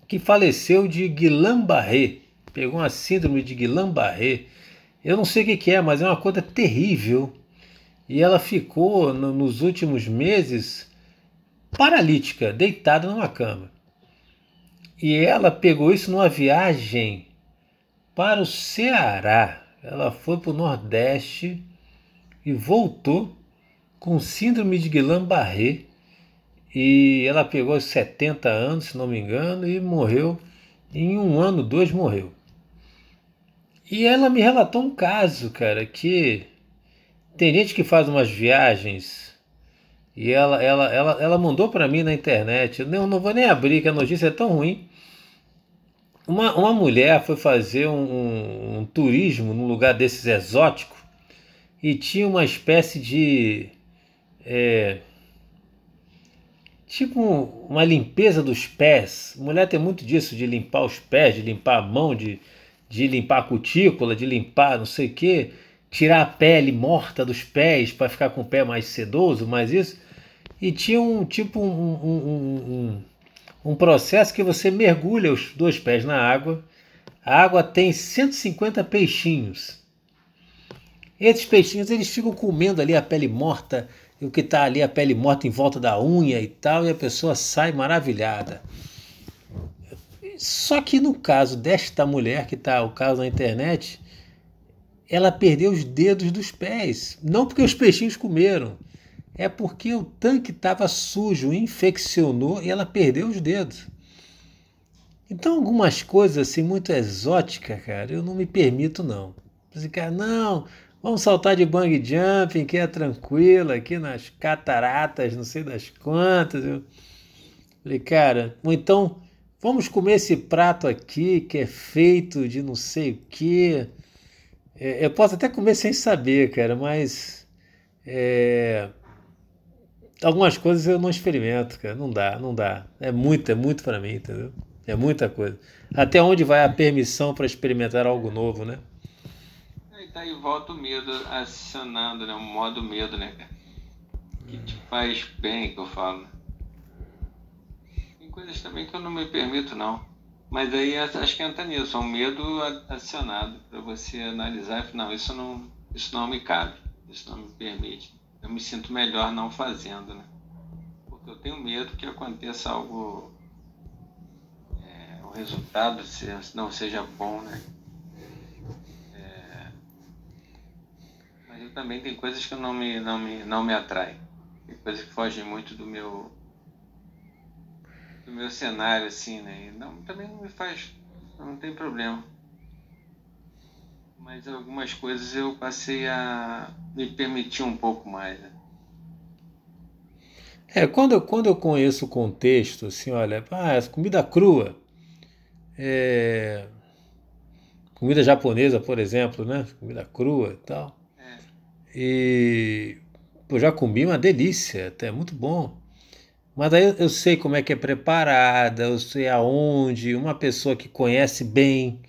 que faleceu de Guillain-Barré, pegou uma síndrome de Guillain-Barré. Eu não sei o que, é, mas é uma coisa terrível. E ela ficou no, nos últimos meses paralítica, deitada numa cama. E ela pegou isso numa viagem para o Ceará ela foi para o Nordeste e voltou com síndrome de Guillain-Barré. E ela pegou 70 anos, se não me engano, e morreu. Em um ano, dois morreu. E ela me relatou um caso, cara, que tem gente que faz umas viagens e ela, ela, ela, ela mandou para mim na internet. Eu não, não vou nem abrir, que a notícia é tão ruim. Uma, uma mulher foi fazer um, um, um turismo num lugar desses exótico e tinha uma espécie de. É, tipo uma limpeza dos pés. Mulher tem muito disso, de limpar os pés, de limpar a mão, de, de limpar a cutícula, de limpar não sei o que, tirar a pele morta dos pés para ficar com o pé mais sedoso, mais isso. E tinha um tipo um, um, um um processo que você mergulha os dois pés na água. A água tem 150 peixinhos. Esses peixinhos eles ficam comendo ali a pele morta, o que está ali a pele morta em volta da unha e tal, e a pessoa sai maravilhada. Só que no caso desta mulher, que está o caso na internet, ela perdeu os dedos dos pés. Não porque os peixinhos comeram, é porque o tanque estava sujo, infeccionou e ela perdeu os dedos. Então, algumas coisas assim muito exóticas, cara, eu não me permito não. Assim, cara, não, vamos saltar de bang jumping, que é tranquilo, aqui nas cataratas, não sei das quantas. Eu falei, cara, ou então vamos comer esse prato aqui que é feito de não sei o que. É, eu posso até comer sem saber, cara, mas é, algumas coisas eu não experimento, cara. Não dá, não dá. É muito, é muito para mim, entendeu? É muita coisa. Até onde vai a permissão para experimentar algo novo, né? Aí tá volta o medo acionando, né? O modo medo, né, que te faz bem, que eu falo. Tem coisas também que eu não me permito, não. Mas aí acho que entra nisso, é um medo adicionado para você analisar e não, isso não, isso não me cabe, isso não me permite. Eu me sinto melhor não fazendo, né? Porque eu tenho medo que aconteça algo, é, o resultado não seja bom, né? É, também tem coisas que não me, não me, não me atraem. Tem coisas que fogem muito do meu do meu cenário, assim, né? E não, também não me faz. Não tem problema. Mas algumas coisas eu passei a me permitir um pouco mais. Né? É, quando eu, quando eu conheço o contexto, assim, olha, ah, comida crua, é, comida japonesa, por exemplo, né? Comida crua e tal. E eu já comi uma delícia, até muito bom. Mas aí eu sei como é que é preparada, eu sei aonde, uma pessoa que conhece bem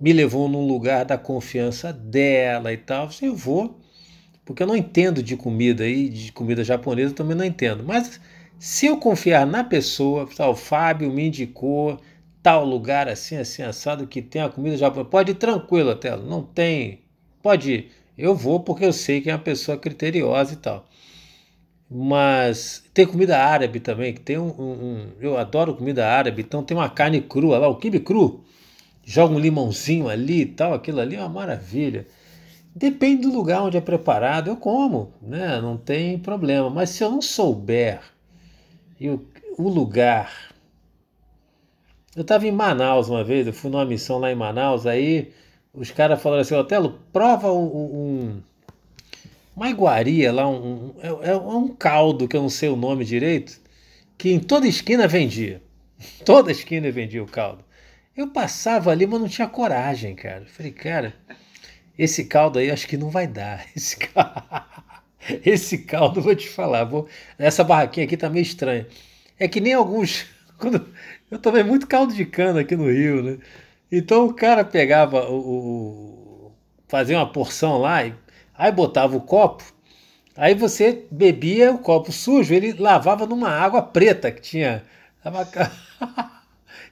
me levou num lugar da confiança dela e tal. Assim, eu vou, porque eu não entendo de comida aí, de comida japonesa eu também não entendo. Mas se eu confiar na pessoa, tal, o Fábio me indicou tal lugar assim, assim, assado, que tem a comida japonesa, pode ir tranquilo até, não tem, pode ir. Eu vou porque eu sei que é uma pessoa criteriosa e tal. Mas tem comida árabe também, que tem um, um, Eu adoro comida árabe, então tem uma carne crua lá, o quibe cru. Joga um limãozinho ali e tal, aquilo ali é uma maravilha. Depende do lugar onde é preparado, eu como, né? Não tem problema. Mas se eu não souber eu, o lugar. Eu estava em Manaus uma vez, eu fui numa missão lá em Manaus, aí os caras falaram assim, Otelo, prova um, um uma iguaria lá, um, é, é, um caldo que eu não sei o nome direito, que em toda esquina vendia. Toda esquina vendia o caldo. Eu passava ali, mas não tinha coragem, cara. falei, cara, esse caldo aí acho que não vai dar. Esse caldo, esse caldo vou te falar. Vou... Essa barraquinha aqui tá meio estranha. É que nem alguns. Quando... Eu tomei muito caldo de cana aqui no Rio, né? Então o cara pegava o, o fazia uma porção lá e Aí botava o copo, aí você bebia o copo sujo, ele lavava numa água preta que tinha.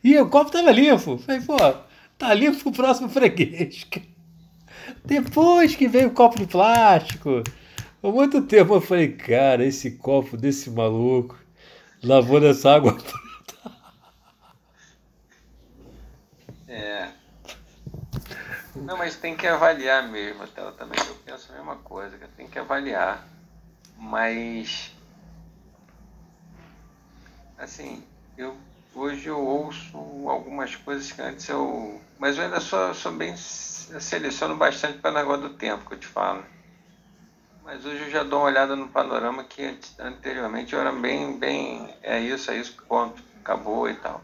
e o copo estava limpo. Falei, pô, tá limpo o próximo freguês. Depois que veio o copo de plástico, por muito tempo eu falei, cara, esse copo desse maluco lavou nessa água preta. É. Não, mas tem que avaliar mesmo. Até eu também eu penso a mesma coisa, que tem que avaliar. Mas assim, eu hoje eu ouço algumas coisas que antes eu. Mas eu ainda sou, sou bem. Seleciono bastante para negócio do tempo que eu te falo. Mas hoje eu já dou uma olhada no panorama que anteriormente eu era bem, bem. É isso, é isso, ponto. Acabou e tal.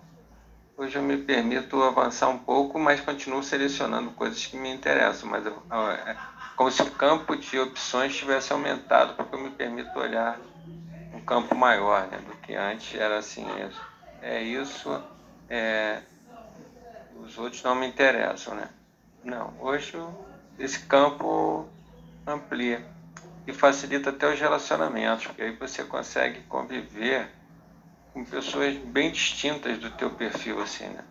Hoje eu me permito avançar um pouco, mas continuo selecionando coisas que me interessam. Mas é como se o campo de opções tivesse aumentado, porque eu me permito olhar um campo maior né, do que antes. Era assim, é isso, é, os outros não me interessam. Né? Não, hoje esse campo amplia e facilita até os relacionamentos, porque aí você consegue conviver com pessoas bem distintas do teu perfil, assim, né?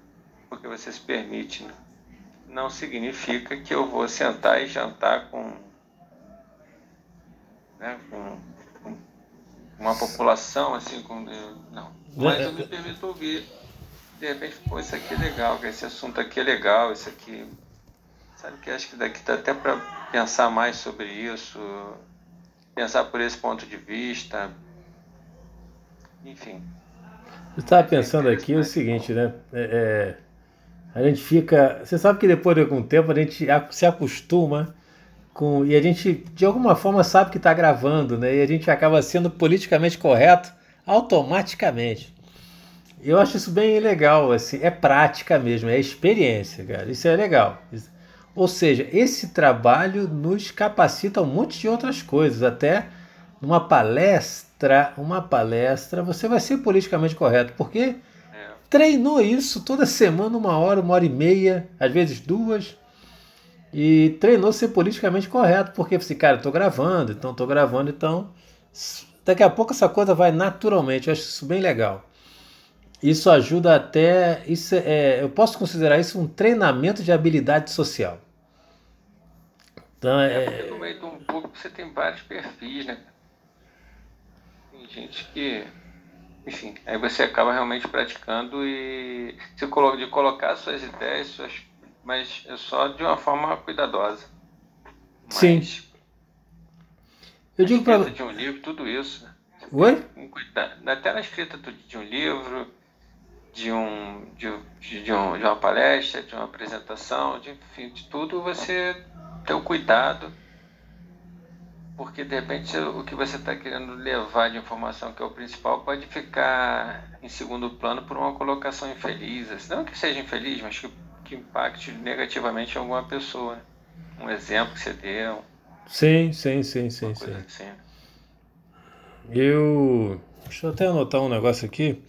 Porque você se permite, né? Não significa que eu vou sentar e jantar com, né, com, com uma população, assim, com... Não. Mas eu me permito ouvir. De repente, pô, isso aqui é legal, esse assunto aqui é legal, isso aqui... Sabe que acho que daqui dá até para pensar mais sobre isso, pensar por esse ponto de vista, enfim. Eu estava pensando aqui o seguinte, né? É, é, a gente fica. Você sabe que depois de algum tempo a gente se acostuma com. E a gente, de alguma forma, sabe que está gravando, né? E a gente acaba sendo politicamente correto automaticamente. Eu acho isso bem legal, assim, é prática mesmo, é experiência, cara. Isso é legal. Ou seja, esse trabalho nos capacita a um monte de outras coisas, até numa palestra, uma palestra, você vai ser politicamente correto, porque é. treinou isso toda semana, uma hora, uma hora e meia, às vezes duas, e treinou ser politicamente correto, porque você, cara, estou gravando, então estou gravando, então daqui a pouco essa coisa vai naturalmente. Eu acho isso bem legal. Isso ajuda até. Isso é, eu posso considerar isso um treinamento de habilidade social. Então, é, é... No meio de um pouco você tem vários perfis, né? Gente que. Enfim, aí você acaba realmente praticando e se coloca de colocar suas ideias, suas, mas é só de uma forma cuidadosa. Mas, Sim. Eu digo para de um livro, tudo isso. Né? Oi? Até na escrita de um livro, de, um, de, de, um, de uma palestra, de uma apresentação, de, enfim, de tudo, você ter o cuidado, porque de repente o que você está querendo levar de informação, que é o principal, pode ficar em segundo plano por uma colocação infeliz. Assim. Não que seja infeliz, mas que, que impacte negativamente alguma pessoa. Um exemplo que você deu. Sim, sim, sim, sim, sim. Assim. Eu. Deixa eu até anotar um negócio aqui.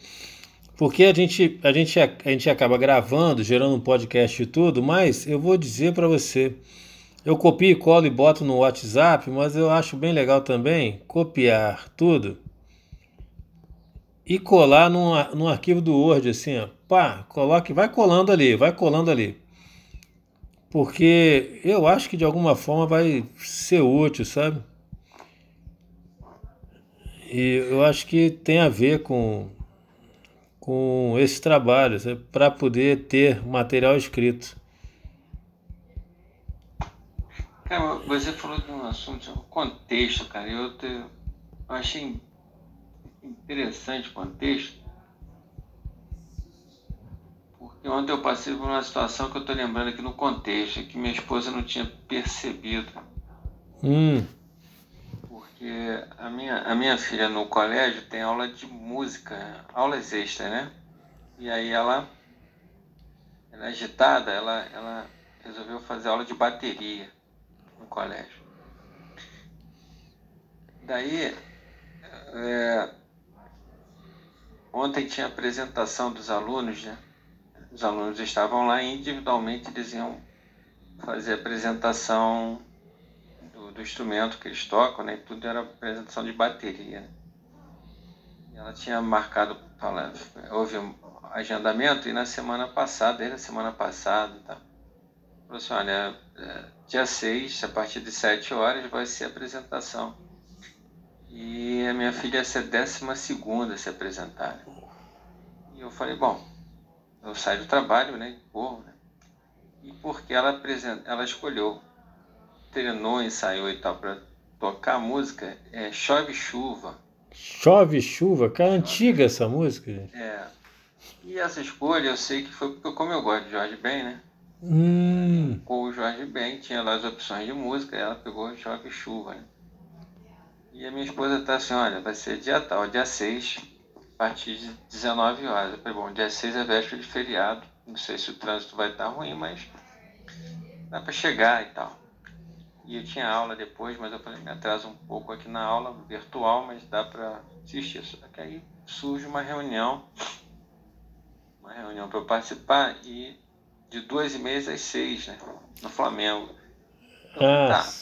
Porque a gente, a, gente, a gente acaba gravando, gerando um podcast e tudo, mas eu vou dizer para você, eu copio e colo e boto no WhatsApp, mas eu acho bem legal também copiar tudo e colar num, num arquivo do Word, assim, ó, pá, coloque, vai colando ali, vai colando ali. Porque eu acho que de alguma forma vai ser útil, sabe? E eu acho que tem a ver com com esse trabalho, para poder ter material escrito. Cara, você falou de um assunto, um contexto, cara. Eu, te, eu achei interessante o contexto. Porque ontem eu passei por uma situação que eu estou lembrando aqui no contexto, que minha esposa não tinha percebido. Hum porque a minha, a minha filha no colégio tem aula de música, aulas extras, né? E aí ela, ela é agitada, ela, ela resolveu fazer aula de bateria no colégio. Daí, é, ontem tinha apresentação dos alunos, né? Os alunos estavam lá e individualmente eles iam fazer apresentação do instrumento que eles tocam, né? Tudo era apresentação de bateria. Né? E ela tinha marcado, falando, houve um agendamento e na semana passada, desde a semana passada, tá? falou assim, olha, é, dia 6, a partir de 7 horas, vai ser a apresentação. E a minha filha ia ser a décima segunda se apresentar. Né? E eu falei, bom, eu saio do trabalho, né? Corro, né? E porque ela, ela escolheu treinou, ensaiou e tal para tocar a música é Chove Chuva. Chove Chuva? Que é antiga essa música. É. E essa escolha eu sei que foi porque, como eu gosto de Jorge Ben, né? Hum. O Jorge Ben, tinha lá as opções de música, e ela pegou Chove Chuva, né? E a minha esposa tá assim, olha, vai ser dia tal, dia 6, a partir de 19 horas. Eu falei, bom, dia 6 é véspera de feriado, não sei se o trânsito vai estar ruim, mas dá para chegar e tal. E eu tinha aula depois, mas eu falei, me atraso um pouco aqui na aula virtual, mas dá para assistir. Só que aí surge uma reunião, uma reunião para eu participar e de duas e meia às seis, né? No Flamengo. Então, ah. tá.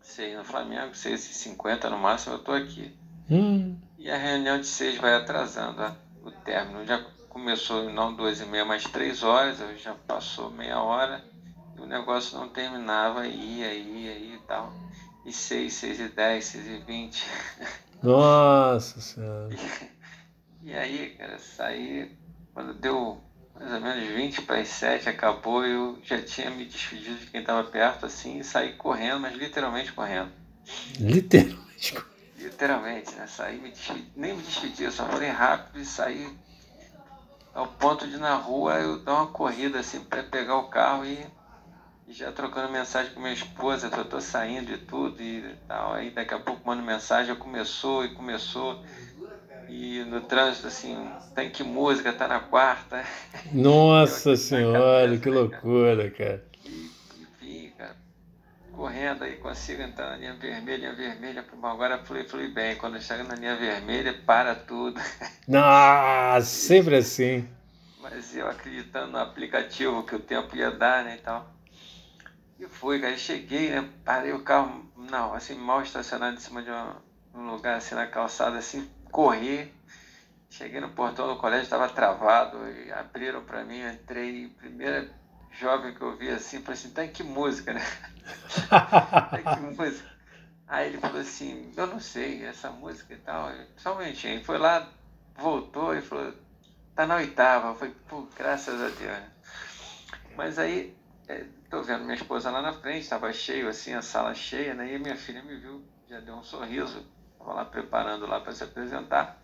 Seis no Flamengo, seis e cinquenta no máximo eu tô aqui. Hum. E a reunião de seis vai atrasando ó, o término. Já começou não duas e meia, mas três horas, já passou meia hora o negócio não terminava, ia, ia, ia e tal. E 6, 6 e 10, 6 e 20. Nossa Senhora. E, e aí, cara, saí, quando deu mais ou menos 20 para as 7, acabou, eu já tinha me despedido de quem estava perto, assim, e saí correndo, mas literalmente correndo. Literalmente? Literalmente, né? Saí, me despedi, nem me despedi, eu só falei rápido e saí ao ponto de na rua eu dar uma corrida assim para pegar o carro e já trocando mensagem com minha esposa, eu tô saindo e tudo e tal. Aí daqui a pouco mando mensagem, começou e começou. E no trânsito, assim, tem que música, tá na quarta. Nossa senhora, cabeça, que né, loucura, cara. E, enfim, cara, correndo aí, consigo entrar na linha vermelha, linha vermelha, agora flui, flui bem. Quando chega na linha vermelha, para tudo. Nossa, sempre assim. Mas eu acreditando no aplicativo que o tempo ia dar, né, e tal. E fui, cara. Cheguei, né? Parei o carro, não, assim, mal estacionado em cima de uma, num lugar assim na calçada, assim, corri. Cheguei no portão do colégio, estava travado, e abriram para mim, eu entrei, primeira jovem que eu vi assim, falei assim, tá que música, né? tá que música. Aí ele falou assim, eu não sei, essa música e tal. Só um momentinho. Ele foi lá, voltou e falou, tá na oitava. Eu falei, pô, graças a Deus. Mas aí, é, tô vendo minha esposa lá na frente, estava cheio assim, a sala cheia, né? E minha filha me viu, já deu um sorriso, estava lá preparando lá para se apresentar.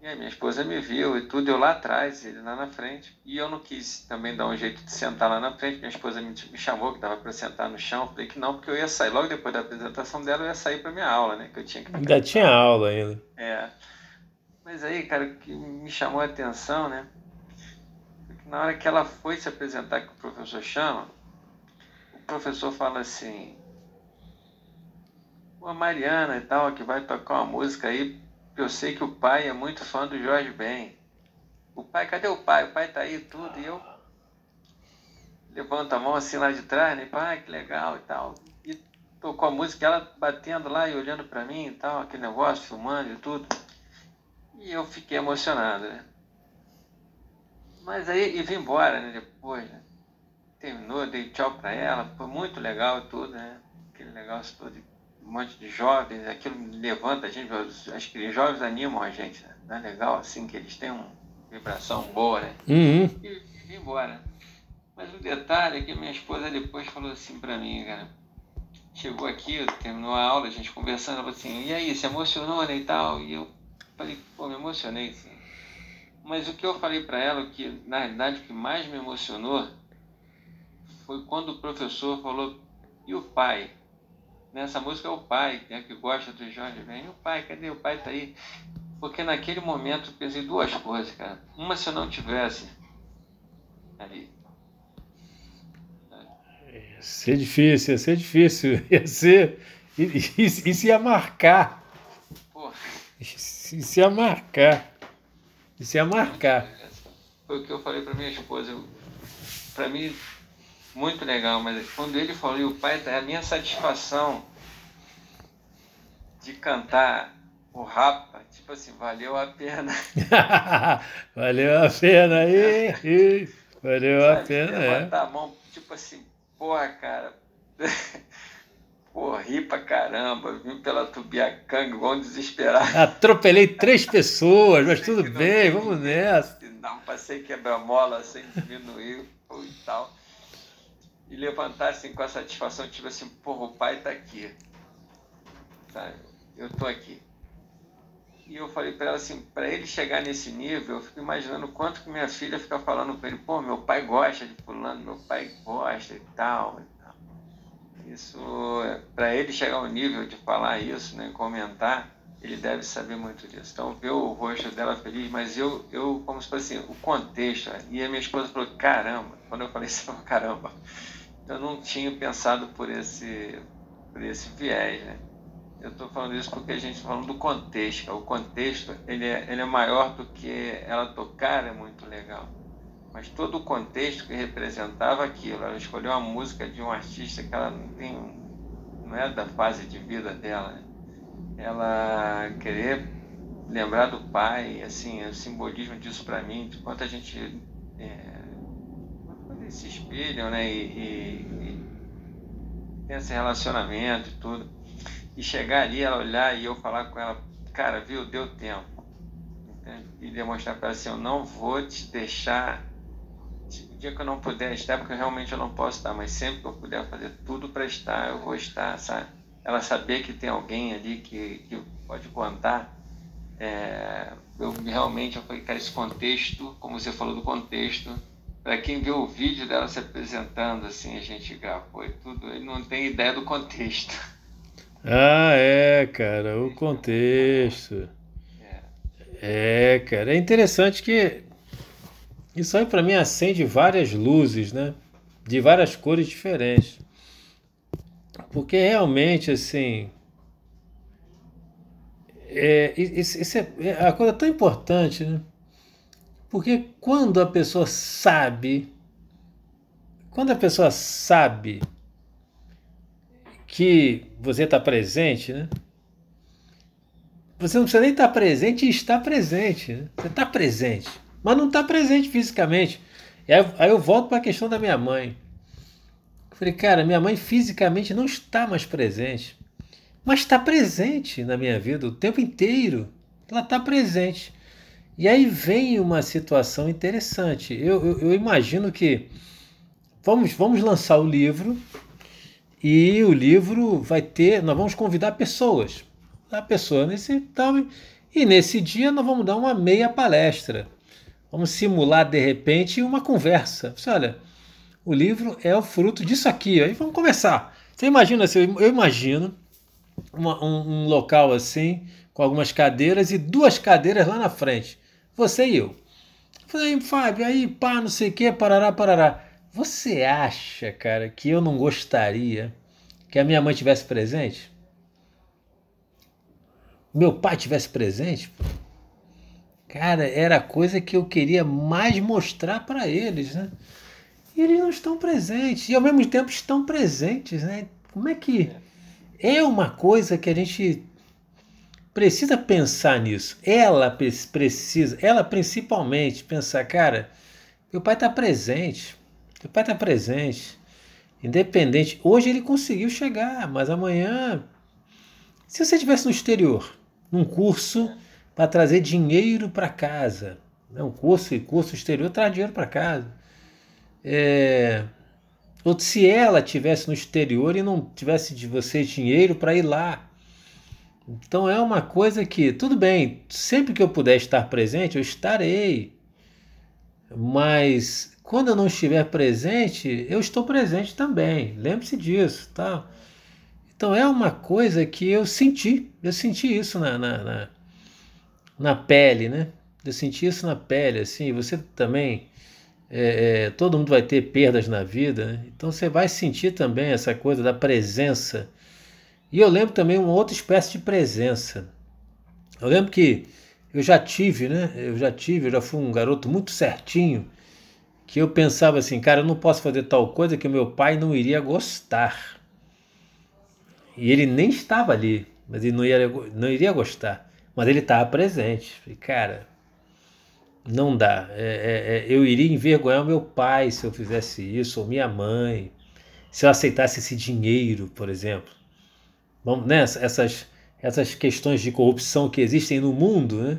E aí minha esposa me viu e tudo, eu lá atrás, ele lá na frente. E eu não quis também dar um jeito de sentar lá na frente. Minha esposa me, me chamou, que dava para sentar no chão. Falei que não, porque eu ia sair. Logo depois da apresentação dela, eu ia sair para minha aula, né? Que eu tinha que Ainda tinha aula ainda. É. Mas aí, cara, o que me chamou a atenção, né? Na hora que ela foi se apresentar, que o professor chama, o professor fala assim: a Mariana e tal, que vai tocar uma música aí eu sei que o pai é muito fã do Jorge Ben. O pai, cadê o pai? O pai tá aí tudo. E eu levanto a mão assim lá de trás, né? Pai, que legal e tal. E tocou a música, ela batendo lá e olhando para mim e tal, aquele negócio, filmando e tudo. E eu fiquei emocionado, né? Mas aí, e vim embora, né? Depois, né? Terminou, dei tchau para ela, foi muito legal e tudo, né? Aquele negócio todo um monte de jovens, aquilo levanta a gente, acho que os jovens animam a gente, né? Não é legal assim que eles têm uma vibração boa, né? Uhum. E, e embora. Mas o detalhe é que minha esposa depois falou assim pra mim, cara. Chegou aqui, terminou a aula, a gente conversando, ela falou assim, e aí, se emocionou, né, e tal? E eu falei, pô, me emocionei, sim. Mas o que eu falei para ela, que na realidade o que mais me emocionou, foi quando o professor falou, e o pai? Nessa música é o pai, né, que gosta do Jorge Ben. E o pai, cadê o pai? Tá aí. Porque naquele momento eu pensei duas coisas, cara. Uma, se eu não tivesse ali. Ia ser difícil, ia ser difícil. Ia ser. Isso, ia marcar. Isso ia marcar. Isso ia marcar. Foi o que eu falei para minha esposa. Para mim, muito legal, mas quando ele falou, e o pai, a minha satisfação de cantar o Rapa, tipo assim, valeu a pena. valeu a pena aí, valeu Sabe, a pena, é. Levantar a mão, tipo assim, porra, cara, pô, ri pra caramba, vim pela Tubiacanga, igual desesperado. Atropelei três pessoas, mas tudo bem, vamos nessa. Não, passei quebra-mola sem diminuir e tal e levantar assim com a satisfação, tipo assim, porra, o pai tá aqui. Sabe? Eu tô aqui. E eu falei para ela assim, para ele chegar nesse nível, eu fico imaginando quanto que minha filha fica falando para ele, pô, meu pai gosta de fulano, meu pai gosta e tal. E tal. Isso, para ele chegar ao nível de falar isso, né, comentar, ele deve saber muito disso. Então, ver o rosto dela feliz, mas eu, eu como se fosse assim, o contexto. E a minha esposa falou, caramba, quando eu falei isso, caramba eu não tinha pensado por esse, por esse viés, né? Eu estou falando isso porque a gente está falando do contexto. O contexto ele é, ele é maior do que ela tocar, é muito legal. Mas todo o contexto que representava aquilo. Ela escolheu uma música de um artista que ela não tem, não é da fase de vida dela. Né? Ela querer lembrar do pai, assim, o simbolismo disso para mim, de quanto a gente é, se espelham, né? E, e, e tem esse relacionamento e tudo. E chegar ali, ela olhar e eu falar com ela, cara, viu, deu tempo. Entende? E demonstrar para ela assim, eu não vou te deixar. O dia que eu não puder estar, porque realmente eu não posso estar, mas sempre que eu puder fazer tudo para estar, eu vou estar, sabe? Ela saber que tem alguém ali que, que pode contar. É, eu realmente eu falei, cara, esse contexto, como você falou do contexto, para quem viu o vídeo dela se apresentando, assim, a gente gravou e tudo, ele não tem ideia do contexto. Ah, é, cara, o contexto. É, é cara, é interessante que isso aí para mim acende várias luzes, né? De várias cores diferentes. Porque realmente, assim. É, isso, isso é, é uma coisa tão importante, né? Porque quando a pessoa sabe, quando a pessoa sabe que você está presente, né? você não precisa nem estar presente e estar presente. Né? Você está presente, mas não está presente fisicamente. E aí, aí eu volto para a questão da minha mãe. Eu falei, cara, minha mãe fisicamente não está mais presente, mas está presente na minha vida o tempo inteiro. Ela está presente. E aí vem uma situação interessante. Eu, eu, eu, imagino que vamos, vamos lançar o livro e o livro vai ter. Nós vamos convidar pessoas. A pessoa nesse tal. E nesse dia nós vamos dar uma meia palestra. Vamos simular de repente uma conversa. Você olha, o livro é o fruto disso aqui. Aí vamos começar. Você imagina assim, eu imagino uma, um, um local assim, com algumas cadeiras e duas cadeiras lá na frente. Você e eu. Falei, Fábio, aí pá, não sei o que, parará, parará. Você acha, cara, que eu não gostaria que a minha mãe tivesse presente? Meu pai tivesse presente? Cara, era a coisa que eu queria mais mostrar para eles, né? E eles não estão presentes. E ao mesmo tempo estão presentes, né? Como é que. É uma coisa que a gente precisa pensar nisso. Ela precisa, ela principalmente, pensar, cara, meu pai está presente, meu pai está presente, independente. Hoje ele conseguiu chegar, mas amanhã, se você estivesse no exterior, num curso para trazer dinheiro para casa, né? um curso, curso exterior traz dinheiro para casa. É, ou se ela tivesse no exterior e não tivesse de você dinheiro para ir lá, então é uma coisa que, tudo bem, sempre que eu puder estar presente, eu estarei. Mas quando eu não estiver presente, eu estou presente também. Lembre-se disso, tá? Então é uma coisa que eu senti, eu senti isso na, na, na, na pele, né? Eu senti isso na pele, assim. Você também, é, é, todo mundo vai ter perdas na vida, né? então você vai sentir também essa coisa da presença e eu lembro também uma outra espécie de presença. Eu lembro que eu já tive, né? Eu já tive, eu já fui um garoto muito certinho, que eu pensava assim, cara, eu não posso fazer tal coisa que meu pai não iria gostar. E ele nem estava ali, mas ele não, ia, não iria gostar. Mas ele estava presente. Falei, cara, não dá. É, é, é, eu iria envergonhar meu pai se eu fizesse isso, ou minha mãe, se eu aceitasse esse dinheiro, por exemplo. Vamos, né, essas, essas questões de corrupção que existem no mundo, né?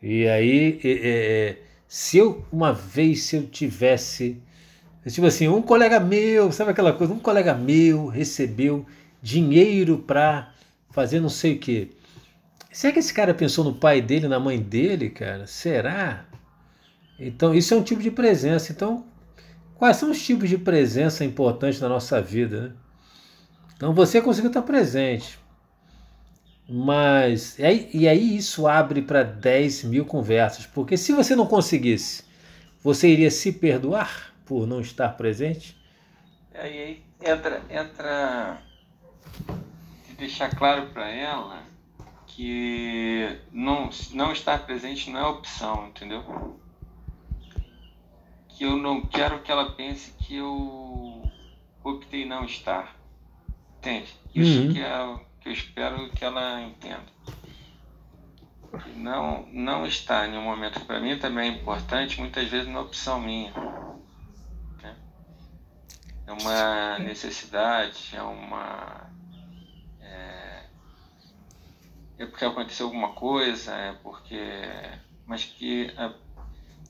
E aí, é, é, se eu, uma vez, se eu tivesse, tipo assim, um colega meu, sabe aquela coisa, um colega meu recebeu dinheiro para fazer não sei o quê. Será que esse cara pensou no pai dele, na mãe dele, cara? Será? Então, isso é um tipo de presença. Então, quais são os tipos de presença importantes na nossa vida, né? Então você conseguiu estar presente. Mas. E aí, e aí isso abre para 10 mil conversas. Porque se você não conseguisse, você iria se perdoar por não estar presente? Aí entra. entra de deixar claro para ela que não, não estar presente não é opção, entendeu? Que eu não quero que ela pense que eu optei não estar. Entende? Isso uhum. que, é, que eu espero que ela entenda. Não, não está em um momento que para mim também é importante, muitas vezes na opção minha. Né? É uma necessidade, é uma. É, é porque aconteceu alguma coisa, é porque. Mas que,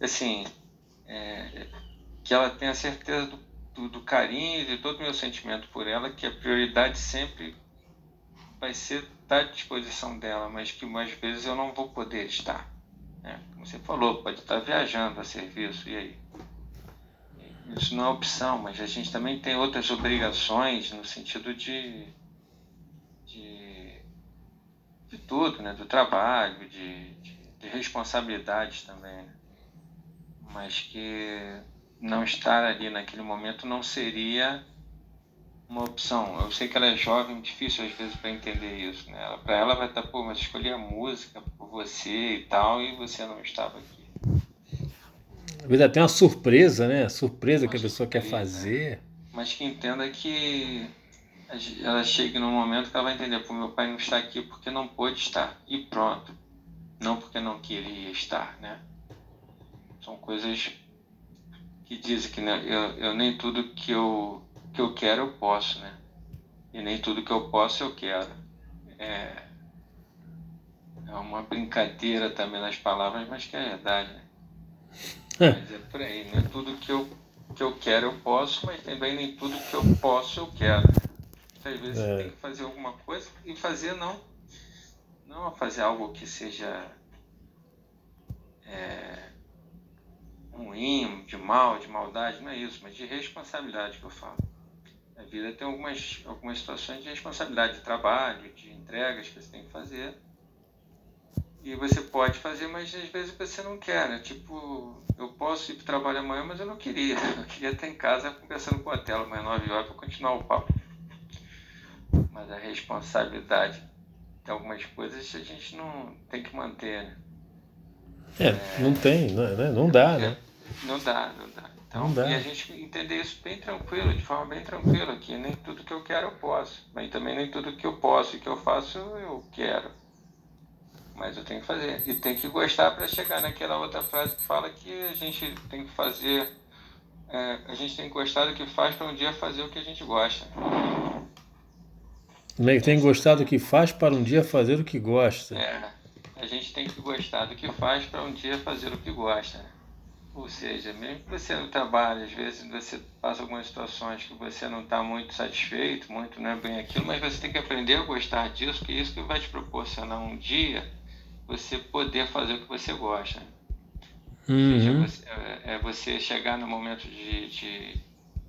assim, é, que ela tenha certeza do do, do carinho e de todo o meu sentimento por ela, que a prioridade sempre vai ser estar à disposição dela, mas que mais vezes eu não vou poder estar. Né? Como você falou, pode estar viajando a serviço, e aí? Isso não é opção, mas a gente também tem outras obrigações no sentido de, de, de tudo, né? do trabalho, de, de, de responsabilidades também. Né? Mas que não estar ali naquele momento não seria uma opção. Eu sei que ela é jovem, difícil às vezes para entender isso, né? Para ela vai estar, pô, mas escolhi a música por você e tal, e você não estava aqui. Às vezes até uma surpresa, né? A surpresa uma que a pessoa surpresa, quer fazer. Mas que entenda que ela chega num momento que ela vai entender, pô, meu pai não está aqui porque não pôde estar. E pronto. Não porque não queria estar, né? São coisas que dizem que né, eu, eu nem tudo que eu, que eu quero eu posso, né? E nem tudo que eu posso eu quero. É, é uma brincadeira também nas palavras, mas que é verdade, né? É. Mas é por aí, nem tudo que eu, que eu quero eu posso, mas também nem tudo que eu posso eu quero. Às vezes é. você tem que fazer alguma coisa e fazer não. Não fazer algo que seja é, ruim, de mal, de maldade, não é isso, mas de responsabilidade que eu falo. A vida tem algumas, algumas situações de responsabilidade de trabalho, de entregas que você tem que fazer. E você pode fazer, mas às vezes você não quer. Né? Tipo, eu posso ir para o trabalho amanhã, mas eu não queria. Eu queria estar em casa conversando com a tela amanhã 9 horas para continuar o papo. Mas a responsabilidade de algumas coisas a gente não tem que manter, né? É, é não tem, não, né? não dá, é, né? Não dá, não dá. Então, não dá. E a gente entender isso bem tranquilo, de forma bem tranquila, que nem tudo que eu quero eu posso, mas também nem tudo que eu posso e que eu faço eu quero. Mas eu tenho que fazer. E tem que gostar para chegar naquela outra frase que fala que a gente tem que fazer. É, a gente tem que gostar do que faz para um dia fazer o que a gente gosta. Tem que gostar do que faz para um dia fazer o que gosta. É, a gente tem que gostar do que faz para um dia fazer o que gosta. Ou seja, mesmo que você não trabalhe, às vezes você passa algumas situações que você não está muito satisfeito, muito não é bem aquilo, mas você tem que aprender a gostar disso, porque isso que vai te proporcionar um dia você poder fazer o que você gosta. Uhum. Seja, você, é, é você chegar no momento de, de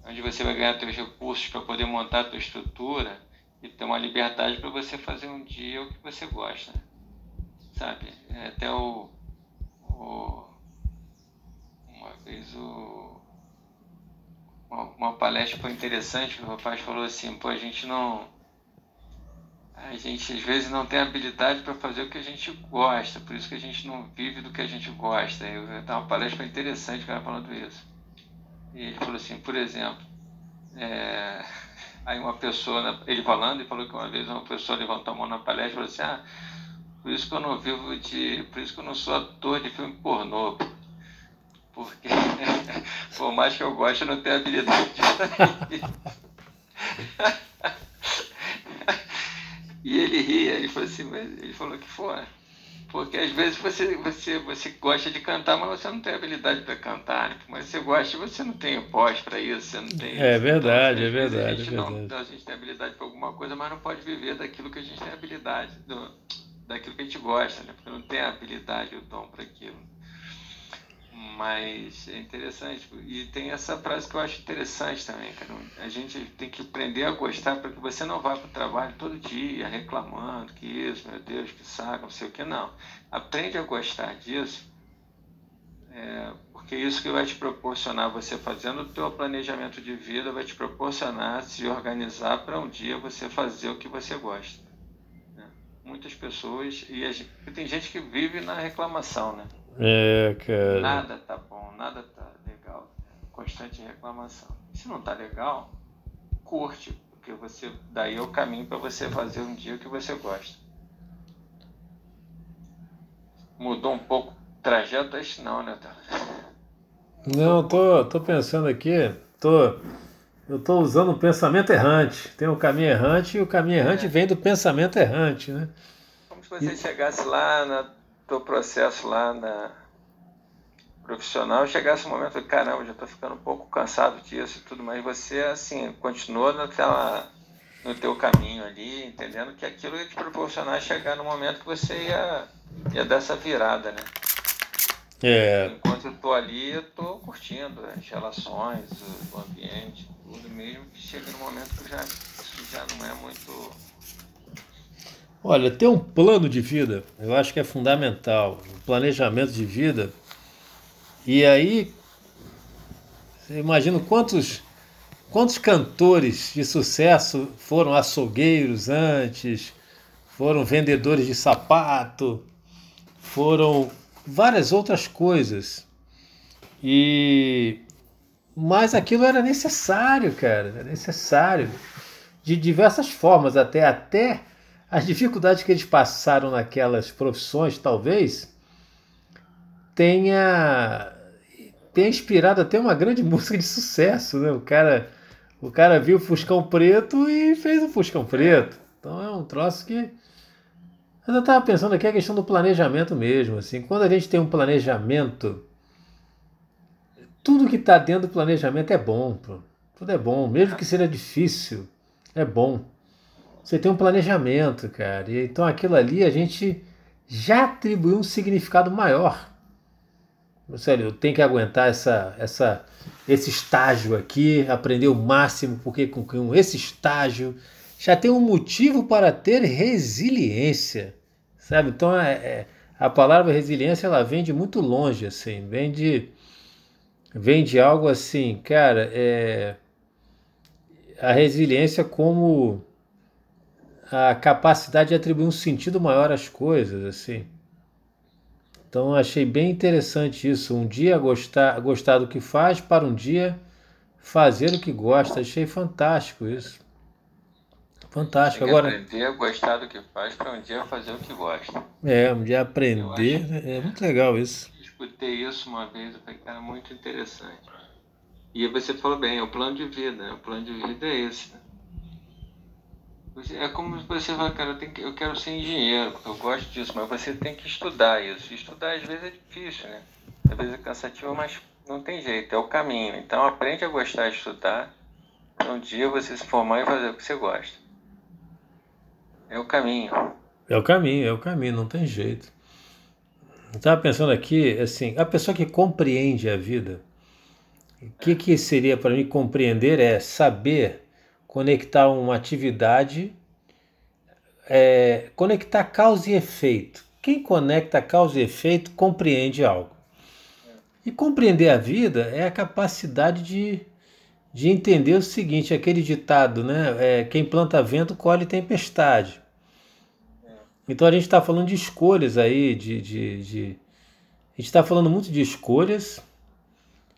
onde você vai ganhar seus recursos para poder montar a tua estrutura e ter uma liberdade para você fazer um dia o que você gosta, sabe? É até o, o uma vez o uma, uma, palestra foi interessante, o rapaz falou assim, pô, a gente não a gente às vezes não tem habilidade para fazer o que a gente gosta, por isso que a gente não vive do que a gente gosta. Eu uma palestra interessante, o cara falando isso. E ele falou assim, por exemplo, é, Aí uma pessoa, ele falando, ele falou que uma vez uma pessoa levantou a mão na palestra e falou assim, ah, por isso que eu não vivo de. Por isso que eu não sou ator de filme pornô. Porque por mais que eu goste, eu não tenho habilidade de E ele ria, ele falou assim, ele falou que foi. Porque às vezes você, você, você gosta de cantar, mas você não tem habilidade para cantar. Né? Mas você gosta, você não tem pós para isso, você não tem. É verdade, então, é verdade. A gente, é não, a gente tem habilidade para alguma coisa, mas não pode viver daquilo que a gente tem habilidade, do, daquilo que a gente gosta, né? Porque não tem habilidade, o dom para aquilo. Mas é interessante. E tem essa frase que eu acho interessante também, cara. A gente tem que aprender a gostar para que você não vá para o trabalho todo dia reclamando que isso, meu Deus, que saco, não sei o que. Não. Aprende a gostar disso, é, porque isso que vai te proporcionar, você fazendo o teu planejamento de vida, vai te proporcionar se organizar para um dia você fazer o que você gosta. Né? Muitas pessoas, e gente, tem gente que vive na reclamação, né? É, cara. Nada tá bom, nada tá legal. Constante reclamação. Se não tá legal, curte, porque você daí é o caminho para você fazer um dia que você gosta. Mudou um pouco o trajeto, acho não, né, Não, tô, tô pensando aqui, tô, eu tô usando o pensamento errante. Tem o caminho errante e o caminho errante é. vem do pensamento errante, né? Como se você e... chegasse lá na teu processo lá na profissional, chegasse um momento, caramba, já estou ficando um pouco cansado disso e tudo, mas você, assim, continuou naquela, no teu caminho ali, entendendo que aquilo ia te proporcionar chegar no momento que você ia, ia dar essa virada, né? É. Enquanto eu estou ali, eu estou curtindo as relações, o ambiente, tudo mesmo, que chega no momento que já, isso já não é muito Olha, ter um plano de vida, eu acho que é fundamental. Um planejamento de vida. E aí, você imagina quantos, quantos cantores de sucesso foram açougueiros antes, foram vendedores de sapato, foram várias outras coisas. E mas aquilo era necessário, cara, era necessário. de diversas formas, até, até as dificuldades que eles passaram naquelas profissões, talvez, tenha, tenha inspirado até uma grande música de sucesso, né? O cara, o cara viu o Fuscão Preto e fez o Fuscão Preto. Então é um troço que. Mas eu estava pensando aqui a questão do planejamento mesmo. Assim, quando a gente tem um planejamento, tudo que está dentro do planejamento é bom. Pô. Tudo é bom, mesmo que seja difícil, é bom. Você tem um planejamento, cara. E, então aquilo ali a gente já atribuiu um significado maior. Sério, eu tenho que aguentar essa, essa, esse estágio aqui, aprender o máximo, porque com esse estágio já tem um motivo para ter resiliência, sabe? Então é, é, a palavra resiliência ela vem de muito longe, assim, vem de, vem de algo assim, cara, é, a resiliência como a capacidade de atribuir um sentido maior às coisas, assim. Então achei bem interessante isso. Um dia gostar, gostar do que faz para um dia fazer o que gosta. Achei fantástico isso. Fantástico. Tem Agora aprender a gostar do que faz para um dia fazer o que gosta. é um dia aprender. É muito legal isso. Escutei isso uma vez, eu falei, cara, muito interessante. E você falou bem, é o plano de vida, né? o plano de vida é esse. Né? É como você fala, cara, eu, tenho que, eu quero ser engenheiro, eu gosto disso, mas você tem que estudar isso. Estudar às vezes é difícil, né? Às vezes é cansativo, mas não tem jeito, é o caminho. Então aprende a gostar de estudar, um dia você se formar e fazer o que você gosta. É o caminho. É o caminho, é o caminho, não tem jeito. Estava pensando aqui, assim, a pessoa que compreende a vida, o que, que seria para mim compreender é saber conectar uma atividade, é, conectar causa e efeito. Quem conecta causa e efeito compreende algo. E compreender a vida é a capacidade de, de entender o seguinte, aquele ditado, né? É, quem planta vento colhe tempestade. Então a gente está falando de escolhas aí, de, de, de a gente está falando muito de escolhas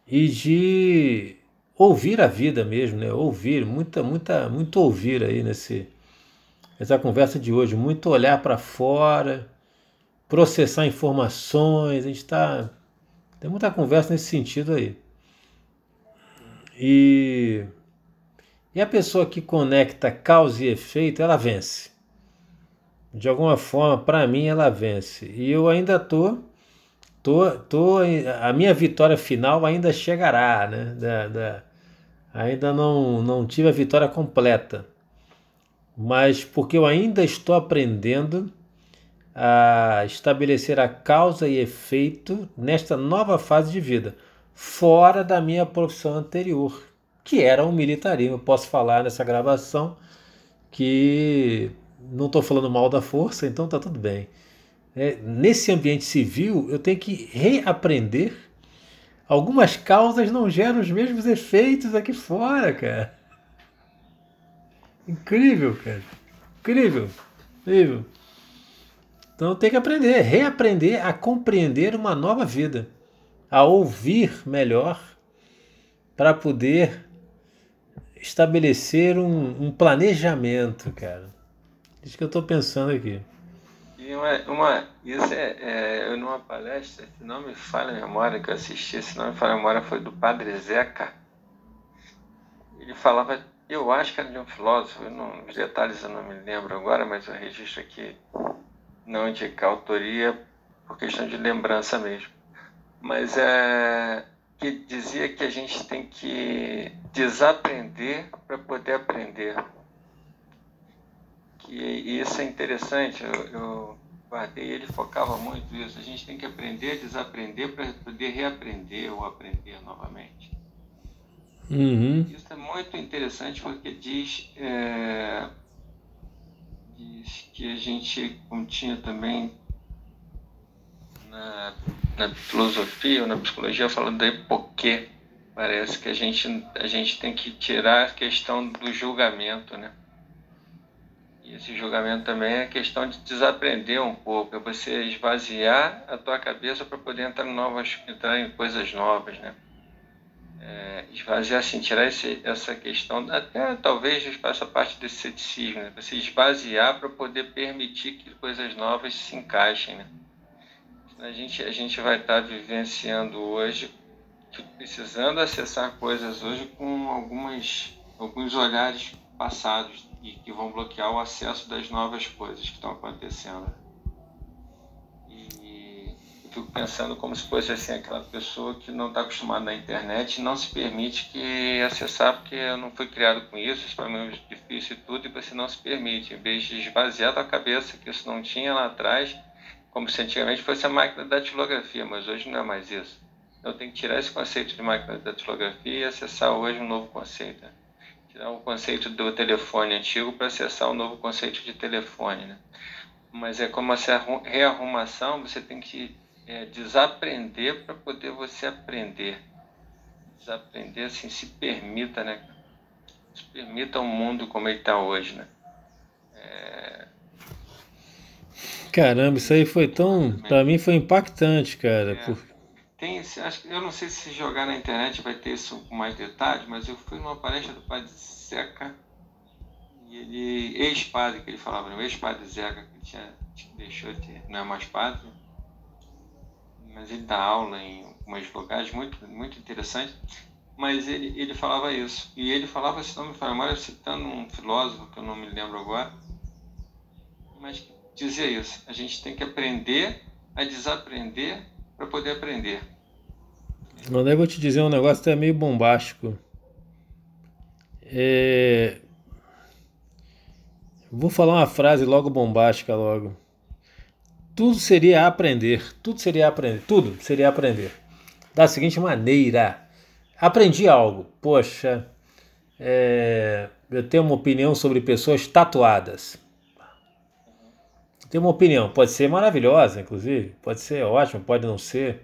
e de ouvir a vida mesmo, né? Ouvir, muita, muita, muito ouvir aí nesse essa conversa de hoje, muito olhar para fora, processar informações, a gente está tem muita conversa nesse sentido aí. E e a pessoa que conecta causa e efeito, ela vence. De alguma forma, para mim, ela vence. E eu ainda tô, tô, tô, a minha vitória final ainda chegará, né? Da, da, ainda não, não tive a vitória completa, mas porque eu ainda estou aprendendo a estabelecer a causa e efeito nesta nova fase de vida, fora da minha profissão anterior, que era o militarismo. Eu posso falar nessa gravação que não estou falando mal da força, então tá tudo bem. É, nesse ambiente civil, eu tenho que reaprender Algumas causas não geram os mesmos efeitos aqui fora, cara. Incrível, cara. Incrível. Incrível. Então tem que aprender, reaprender a compreender uma nova vida, a ouvir melhor para poder estabelecer um, um planejamento, cara. Isso que eu estou pensando aqui. E uma, uma, isso é, é, eu numa palestra, se não me falha a memória, que eu assisti, se não me falha a memória, foi do Padre Zeca. Ele falava, eu acho que era de um filósofo, não, os detalhes eu não me lembro agora, mas o registro aqui não indica a autoria por questão de lembrança mesmo. Mas é que dizia que a gente tem que desaprender para poder aprender. Que isso é interessante. Eu, eu guardei, ele focava muito isso. A gente tem que aprender, desaprender para poder reaprender ou aprender novamente. Uhum. Isso é muito interessante porque diz, é, diz que a gente, como tinha também na, na filosofia ou na psicologia, falando da epoquê, parece que a gente, a gente tem que tirar a questão do julgamento, né? Esse julgamento também é questão de desaprender um pouco, é você esvaziar a tua cabeça para poder entrar em novas, entrar em coisas novas, né? é, esvaziar, assim, tirar esse, essa questão, até talvez essa parte desse ceticismo, né? você esvaziar para poder permitir que coisas novas se encaixem. Né? A gente, a gente vai estar tá vivenciando hoje, precisando acessar coisas hoje com algumas, alguns olhares passados e que vão bloquear o acesso das novas coisas que estão acontecendo fico pensando como se fosse assim aquela pessoa que não está acostumada na internet não se permite que acessar porque eu não fui criado com isso, isso para mim é difícil e tudo, e você não se permite, em vez de esvaziar a cabeça que isso não tinha lá atrás, como se antigamente fosse a máquina da datilografia, mas hoje não é mais isso. Eu tenho que tirar esse conceito de máquina da datilografia e acessar hoje um novo conceito. Né? Tirar o conceito do telefone antigo para acessar o novo conceito de telefone. Né? Mas é como essa rearrumação, você tem que é, desaprender para poder você aprender. Desaprender, assim, se permita, né? Se permita o mundo como ele está hoje, né? É... Caramba, isso aí foi tão. Para mim foi impactante, cara. É. Por... Tem acho, eu não sei se jogar na internet vai ter isso com mais detalhes, mas eu fui numa palestra do Padre Zeca, e ele, ex-padre que ele falava, né? ex-padre Zeca, que tinha, deixou de não é mais padre, mas ele dá aula em alguns lugares muito, muito interessante. Mas ele, ele falava isso. E ele falava, se não me falha citando um filósofo que eu não me lembro agora, mas dizia isso. A gente tem que aprender a desaprender para poder aprender. Eu vou te dizer um negócio até meio bombástico. É... Vou falar uma frase logo bombástica logo tudo seria aprender, tudo seria aprender, tudo seria aprender. Da seguinte maneira, aprendi algo, poxa, é, eu tenho uma opinião sobre pessoas tatuadas. Tenho uma opinião, pode ser maravilhosa, inclusive, pode ser ótima, pode não ser.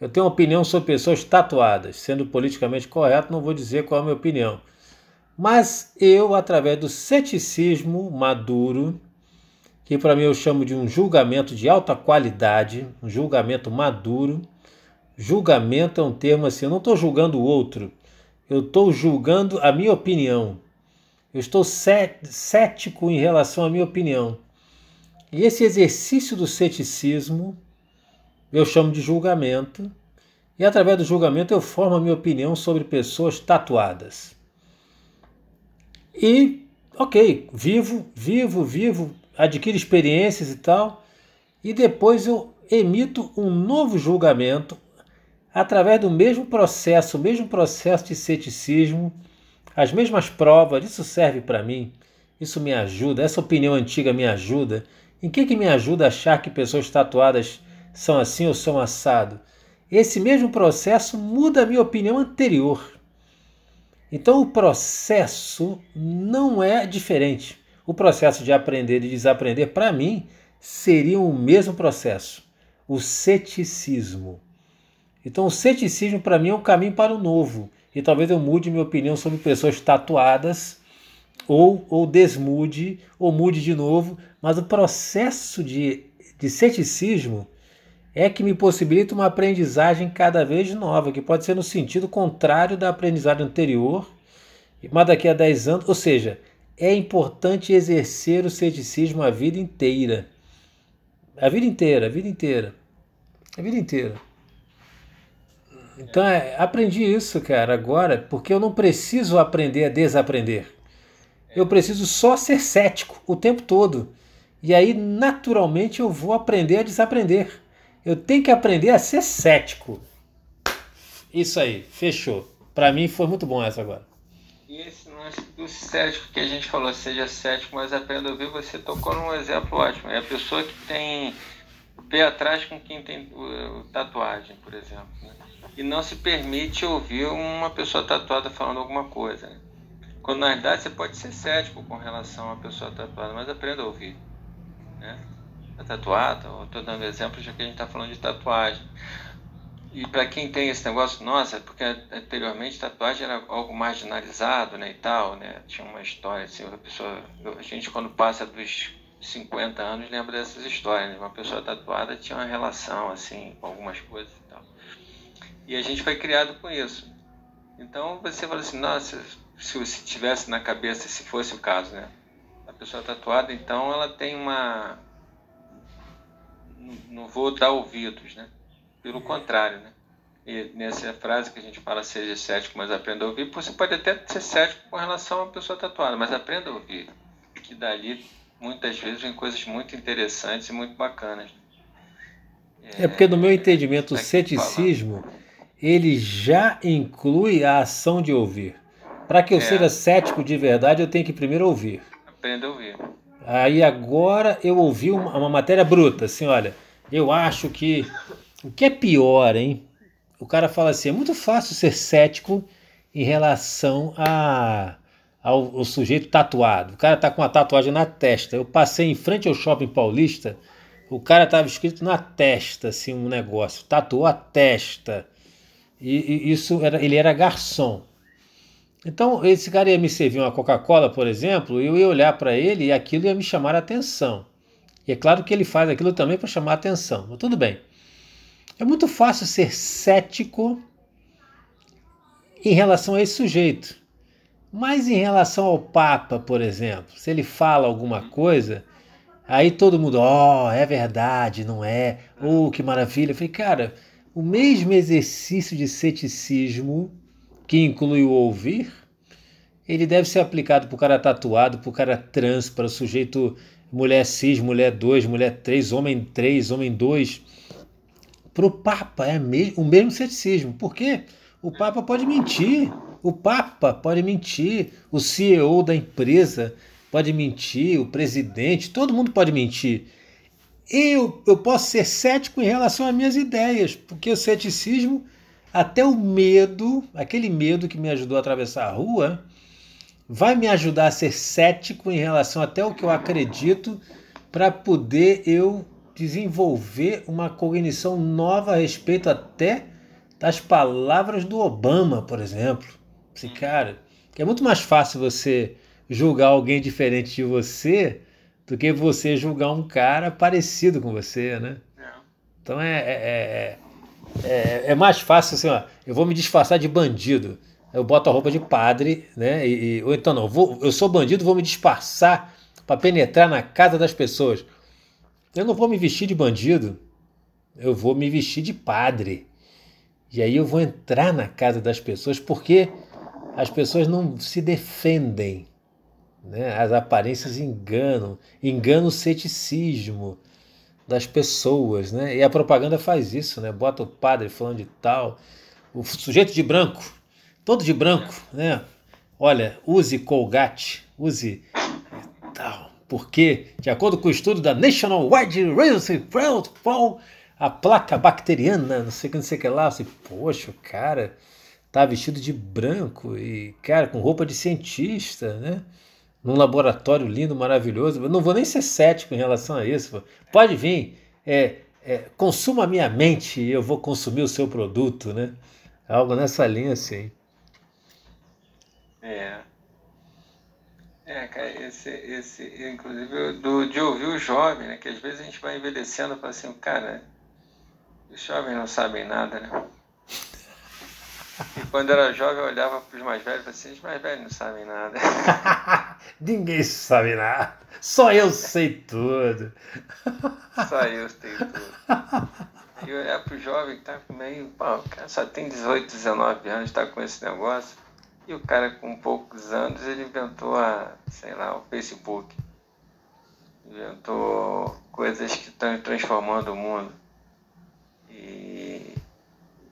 Eu tenho uma opinião sobre pessoas tatuadas. Sendo politicamente correto, não vou dizer qual é a minha opinião. Mas eu, através do ceticismo maduro, que para mim eu chamo de um julgamento de alta qualidade, um julgamento maduro. Julgamento é um termo assim, eu não estou julgando o outro, eu estou julgando a minha opinião. Eu estou cético em relação à minha opinião. E esse exercício do ceticismo eu chamo de julgamento, e através do julgamento eu formo a minha opinião sobre pessoas tatuadas. E, ok, vivo, vivo, vivo adquiro experiências e tal, e depois eu emito um novo julgamento através do mesmo processo, o mesmo processo de ceticismo, as mesmas provas. Isso serve para mim, isso me ajuda, essa opinião antiga me ajuda. Em que, que me ajuda a achar que pessoas tatuadas são assim ou são assado? Esse mesmo processo muda a minha opinião anterior. Então o processo não é diferente. O processo de aprender e desaprender, para mim, seria o mesmo processo, o ceticismo. Então, o ceticismo, para mim, é um caminho para o novo. E talvez eu mude minha opinião sobre pessoas tatuadas, ou, ou desmude, ou mude de novo, mas o processo de, de ceticismo é que me possibilita uma aprendizagem cada vez nova, que pode ser no sentido contrário da aprendizagem anterior, mas daqui a 10 anos, ou seja, é importante exercer o ceticismo a vida inteira. A vida inteira, a vida inteira. A vida inteira. Então, é, aprendi isso, cara, agora, porque eu não preciso aprender a desaprender. Eu preciso só ser cético o tempo todo. E aí, naturalmente, eu vou aprender a desaprender. Eu tenho que aprender a ser cético. Isso aí, fechou. Para mim foi muito bom essa agora. E esse lance do cético que a gente falou, seja cético, mas aprenda a ouvir, você tocou num exemplo ótimo. É a pessoa que tem o pé atrás com quem tem tatuagem, por exemplo. Né? E não se permite ouvir uma pessoa tatuada falando alguma coisa. Né? Quando na verdade você pode ser cético com relação a uma pessoa tatuada, mas aprenda a ouvir. Né? A tatuada, estou dando exemplo já que a gente está falando de tatuagem. E para quem tem esse negócio, nossa, porque anteriormente tatuagem era algo marginalizado, né, e tal, né? Tinha uma história assim, uma pessoa, a gente quando passa dos 50 anos lembra dessas histórias, né? Uma pessoa tatuada tinha uma relação assim com algumas coisas e tal. E a gente foi criado com isso. Então você fala assim, nossa, se você tivesse na cabeça, se fosse o caso, né? A pessoa tatuada, então ela tem uma. Não vou dar ouvidos, né? Pelo contrário, né? E nessa frase que a gente fala, seja cético, mas aprenda a ouvir, você pode até ser cético com relação a uma pessoa tatuada, mas aprenda a ouvir. Que dali, muitas vezes, vem coisas muito interessantes e muito bacanas. É, é porque, no meu entendimento, o ceticismo ele já inclui a ação de ouvir. Para que eu é. seja cético de verdade, eu tenho que primeiro ouvir. Aprenda a ouvir. Aí agora eu ouvi uma, uma matéria bruta, assim, olha, eu acho que o que é pior, hein? O cara fala assim, é muito fácil ser cético em relação a, ao, ao sujeito tatuado. O cara tá com uma tatuagem na testa. Eu passei em frente ao shopping paulista, o cara tava escrito na testa, assim, um negócio. Tatuou a testa. E, e isso era, ele era garçom. Então, esse cara ia me servir uma Coca-Cola, por exemplo, eu ia olhar para ele e aquilo ia me chamar a atenção. E é claro que ele faz aquilo também para chamar a atenção, mas tudo bem. É muito fácil ser cético em relação a esse sujeito. Mas em relação ao Papa, por exemplo, se ele fala alguma coisa, aí todo mundo, ó, oh, é verdade, não é? Oh, que maravilha. Eu falei, cara, o mesmo exercício de ceticismo que inclui o ouvir, ele deve ser aplicado para o cara tatuado, para o cara trans, para o sujeito mulher cis, mulher 2, mulher 3, homem 3, homem 2. Para o Papa é o mesmo ceticismo. Por quê? O Papa pode mentir. O Papa pode mentir. O CEO da empresa pode mentir. O presidente, todo mundo pode mentir. Eu, eu posso ser cético em relação às minhas ideias, porque o ceticismo até o medo, aquele medo que me ajudou a atravessar a rua, vai me ajudar a ser cético em relação até o que eu acredito para poder eu desenvolver uma cognição nova a respeito até das palavras do Obama, por exemplo. Esse cara, que é muito mais fácil você julgar alguém diferente de você do que você julgar um cara parecido com você, né? É. Então é, é, é é, é mais fácil assim, ó, eu vou me disfarçar de bandido. Eu boto a roupa de padre, né? E, e ou então não, vou, eu sou bandido, vou me disfarçar para penetrar na casa das pessoas. Eu não vou me vestir de bandido, eu vou me vestir de padre. E aí eu vou entrar na casa das pessoas porque as pessoas não se defendem. Né? As aparências enganam, enganam o ceticismo das pessoas, né? E a propaganda faz isso, né? Bota o padre falando de tal, o sujeito de branco, todo de branco, né? Olha, use Colgate, use tal, porque de acordo com o estudo da National Wide Research a placa bacteriana, não sei o que, não sei o que lá, assim, poxa, o cara tá vestido de branco e, cara, com roupa de cientista, né? Num laboratório lindo, maravilhoso. Eu não vou nem ser cético em relação a isso. Pode vir, é, é, consuma a minha mente e eu vou consumir o seu produto, né? Algo nessa linha assim. É. É, cara, esse, esse, inclusive, do, de ouvir o jovem, né? Que às vezes a gente vai envelhecendo e fala assim, cara, os jovens não sabem nada, né? E quando era jovem eu olhava para os mais velhos e falava assim, os mais velhos não sabem nada. Ninguém sabe nada. Só eu sei tudo. Só eu sei tudo. E olhar para o jovem que está meio, pô, o cara só tem 18, 19 anos, está com esse negócio. E o cara com poucos anos ele inventou a, sei lá, o Facebook. Inventou coisas que estão transformando o mundo. E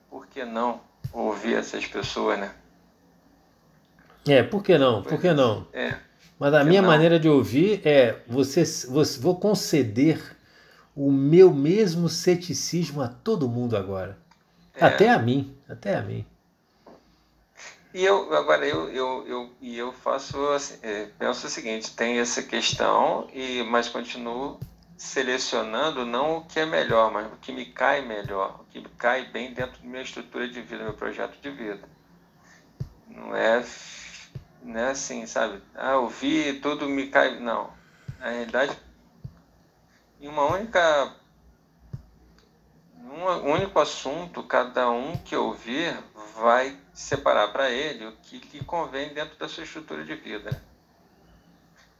por que não? Ouvir essas pessoas, né? É, por que não? Por que não? É. Mas a minha não? maneira de ouvir é você, você vou conceder o meu mesmo ceticismo a todo mundo agora. É. Até a mim, até a mim. E eu agora eu eu, eu, e eu faço assim, é, penso o seguinte, tem essa questão e mas continuo selecionando não o que é melhor, mas o que me cai melhor, o que me cai bem dentro da minha estrutura de vida, meu projeto de vida. Não é, não é assim, sabe? Ah, ouvi tudo me cai. Não. Na realidade, em uma única. Um único assunto, cada um que ouvir vai separar para ele o que lhe convém dentro da sua estrutura de vida.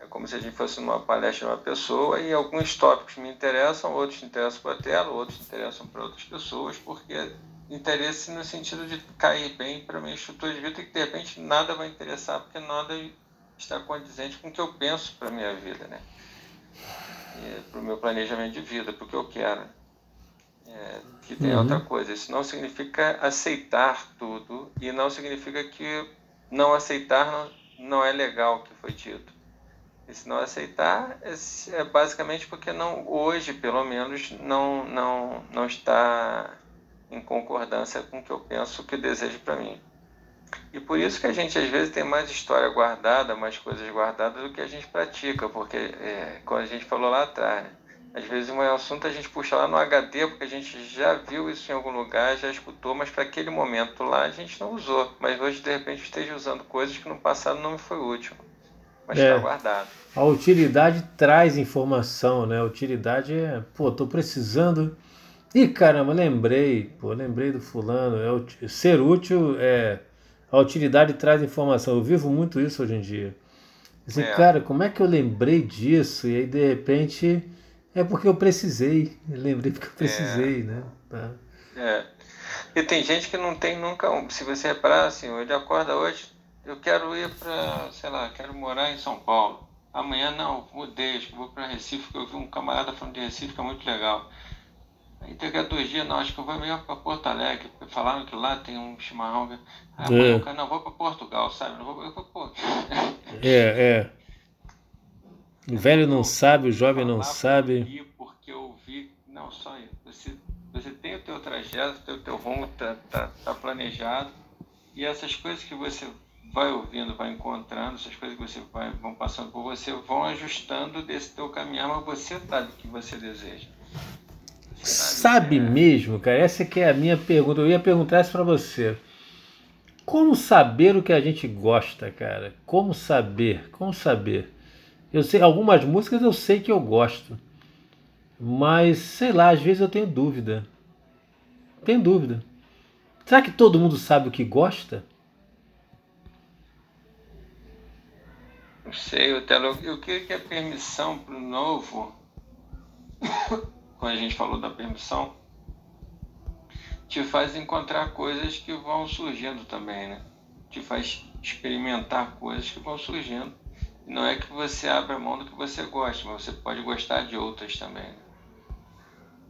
É como se a gente fosse numa palestra de uma pessoa e alguns tópicos me interessam, outros interessam para ela, outros interessam para outras pessoas, porque interesse no sentido de cair bem para a minha estrutura de vida e que de repente nada vai interessar, porque nada está condizente com o que eu penso para a minha vida, né? Para o meu planejamento de vida, para o que eu quero. É, que tem uhum. outra coisa. Isso não significa aceitar tudo e não significa que não aceitar não, não é legal o que foi dito. E se não aceitar é, basicamente porque não hoje, pelo menos, não, não, não está em concordância com o que eu penso, que eu desejo para mim. E por isso que a gente às vezes tem mais história guardada, mais coisas guardadas do que a gente pratica, porque é, como a gente falou lá atrás, né? às vezes um assunto a gente puxa lá no HD porque a gente já viu isso em algum lugar, já escutou, mas para aquele momento lá a gente não usou. Mas hoje de repente esteja usando coisas que no passado não me foi útil, mas está é, guardado. A utilidade traz informação, né? A utilidade é, pô, tô precisando. Ih, caramba, lembrei, pô, lembrei do fulano. É, ser útil é a utilidade traz informação. Eu vivo muito isso hoje em dia. Assim, é. cara, como é que eu lembrei disso? E aí, de repente, é porque eu precisei. Eu lembrei porque eu precisei, é. né? Tá. É. E tem gente que não tem nunca um. Se você reparar, assim, ele acorda hoje, eu quero ir para, sei lá, quero morar em São Paulo. Amanhã não, mudei, acho que vou para Recife, porque eu vi um camarada falando de Recife que é muito legal. Aí daqui a dois dias, não, acho que eu vou mesmo para Porto Alegre, porque falaram que lá tem um chimarrão. Ah, é. não vou para Portugal, sabe? Não vou, eu vou, pô. É, é. O velho não sabe, o jovem não sabe. Porque eu vi, não, só isso. Você, você tem o teu trajeto, o teu, teu rumo tá, tá, tá planejado, e essas coisas que você vai ouvindo, vai encontrando, essas coisas que você vai, vão passando por você, vão ajustando desse teu caminhar, mas você sabe o que você deseja. Sabe mesmo, cara? Essa que é a minha pergunta. Eu ia perguntar isso para você. Como saber o que a gente gosta, cara? Como saber? Como saber? Eu sei algumas músicas eu sei que eu gosto. Mas sei lá, às vezes eu tenho dúvida. Tenho dúvida. Será que todo mundo sabe o que gosta? Não sei, eu, eu queria que a permissão para o novo quando a gente falou da permissão, te faz encontrar coisas que vão surgindo também, né? Te faz experimentar coisas que vão surgindo. Não é que você abra mão do que você gosta, mas você pode gostar de outras também. Né?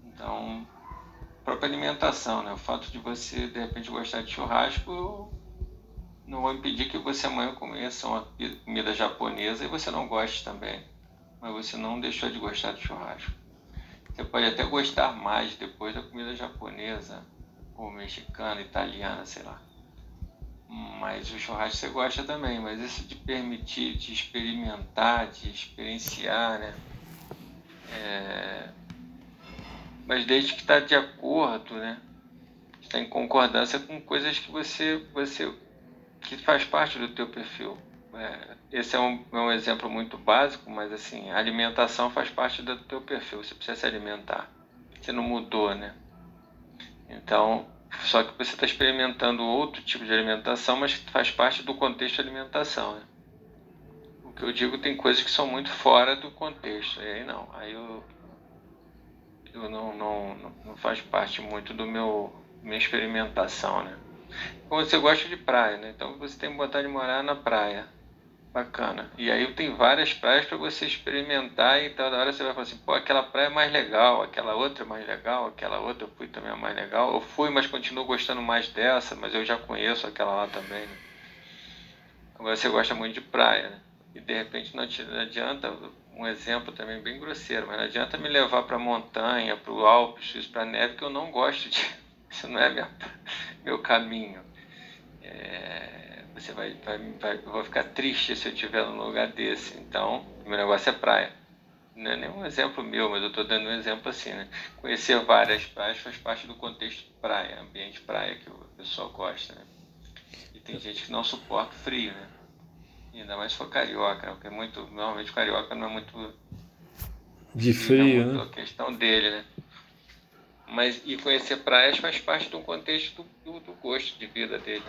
Então, própria alimentação, né? O fato de você de repente gostar de churrasco não vai impedir que você amanhã conheça uma comida japonesa e você não goste também. Mas você não deixou de gostar de churrasco. Você pode até gostar mais depois da comida japonesa, ou mexicana, italiana, sei lá. Mas o churrasco você gosta também, mas isso de permitir, de experimentar, de experienciar, né? É... Mas desde que está de acordo, né? Está em concordância com coisas que você, você que faz parte do teu perfil. É, esse é um, é um exemplo muito básico, mas assim, a alimentação faz parte do teu perfil, você precisa se alimentar. Você não mudou, né? Então, só que você está experimentando outro tipo de alimentação, mas faz parte do contexto de alimentação, né? O que eu digo tem coisas que são muito fora do contexto, e aí não, aí eu, eu não, não, não faz parte muito do meu minha experimentação, né? Você gosta de praia, né? Então você tem vontade de morar na praia. Bacana. E aí tem várias praias para você experimentar e toda hora você vai falar assim, pô, aquela praia é mais legal, aquela outra é mais legal, aquela outra eu fui também é mais legal. Eu fui, mas continuo gostando mais dessa, mas eu já conheço aquela lá também. Né? Agora você gosta muito de praia, né? E de repente não, te, não adianta, um exemplo também bem grosseiro, mas não adianta me levar para montanha, para o Alpes, para neve, que eu não gosto de. Isso não é minha, meu caminho. É, você vai, vai, vai, eu vou ficar triste se eu estiver num lugar desse. Então, meu negócio é praia. Não é nenhum exemplo meu, mas eu estou dando um exemplo assim, né? Conhecer várias praias faz parte do contexto praia, ambiente praia que o pessoal gosta, né? E tem gente que não suporta frio, né? E ainda mais se for carioca, né? porque é muito, normalmente carioca não é muito de frio, é muito né? a questão dele, né? Mas e conhecer praias faz parte do contexto do, do, gosto de vida dele.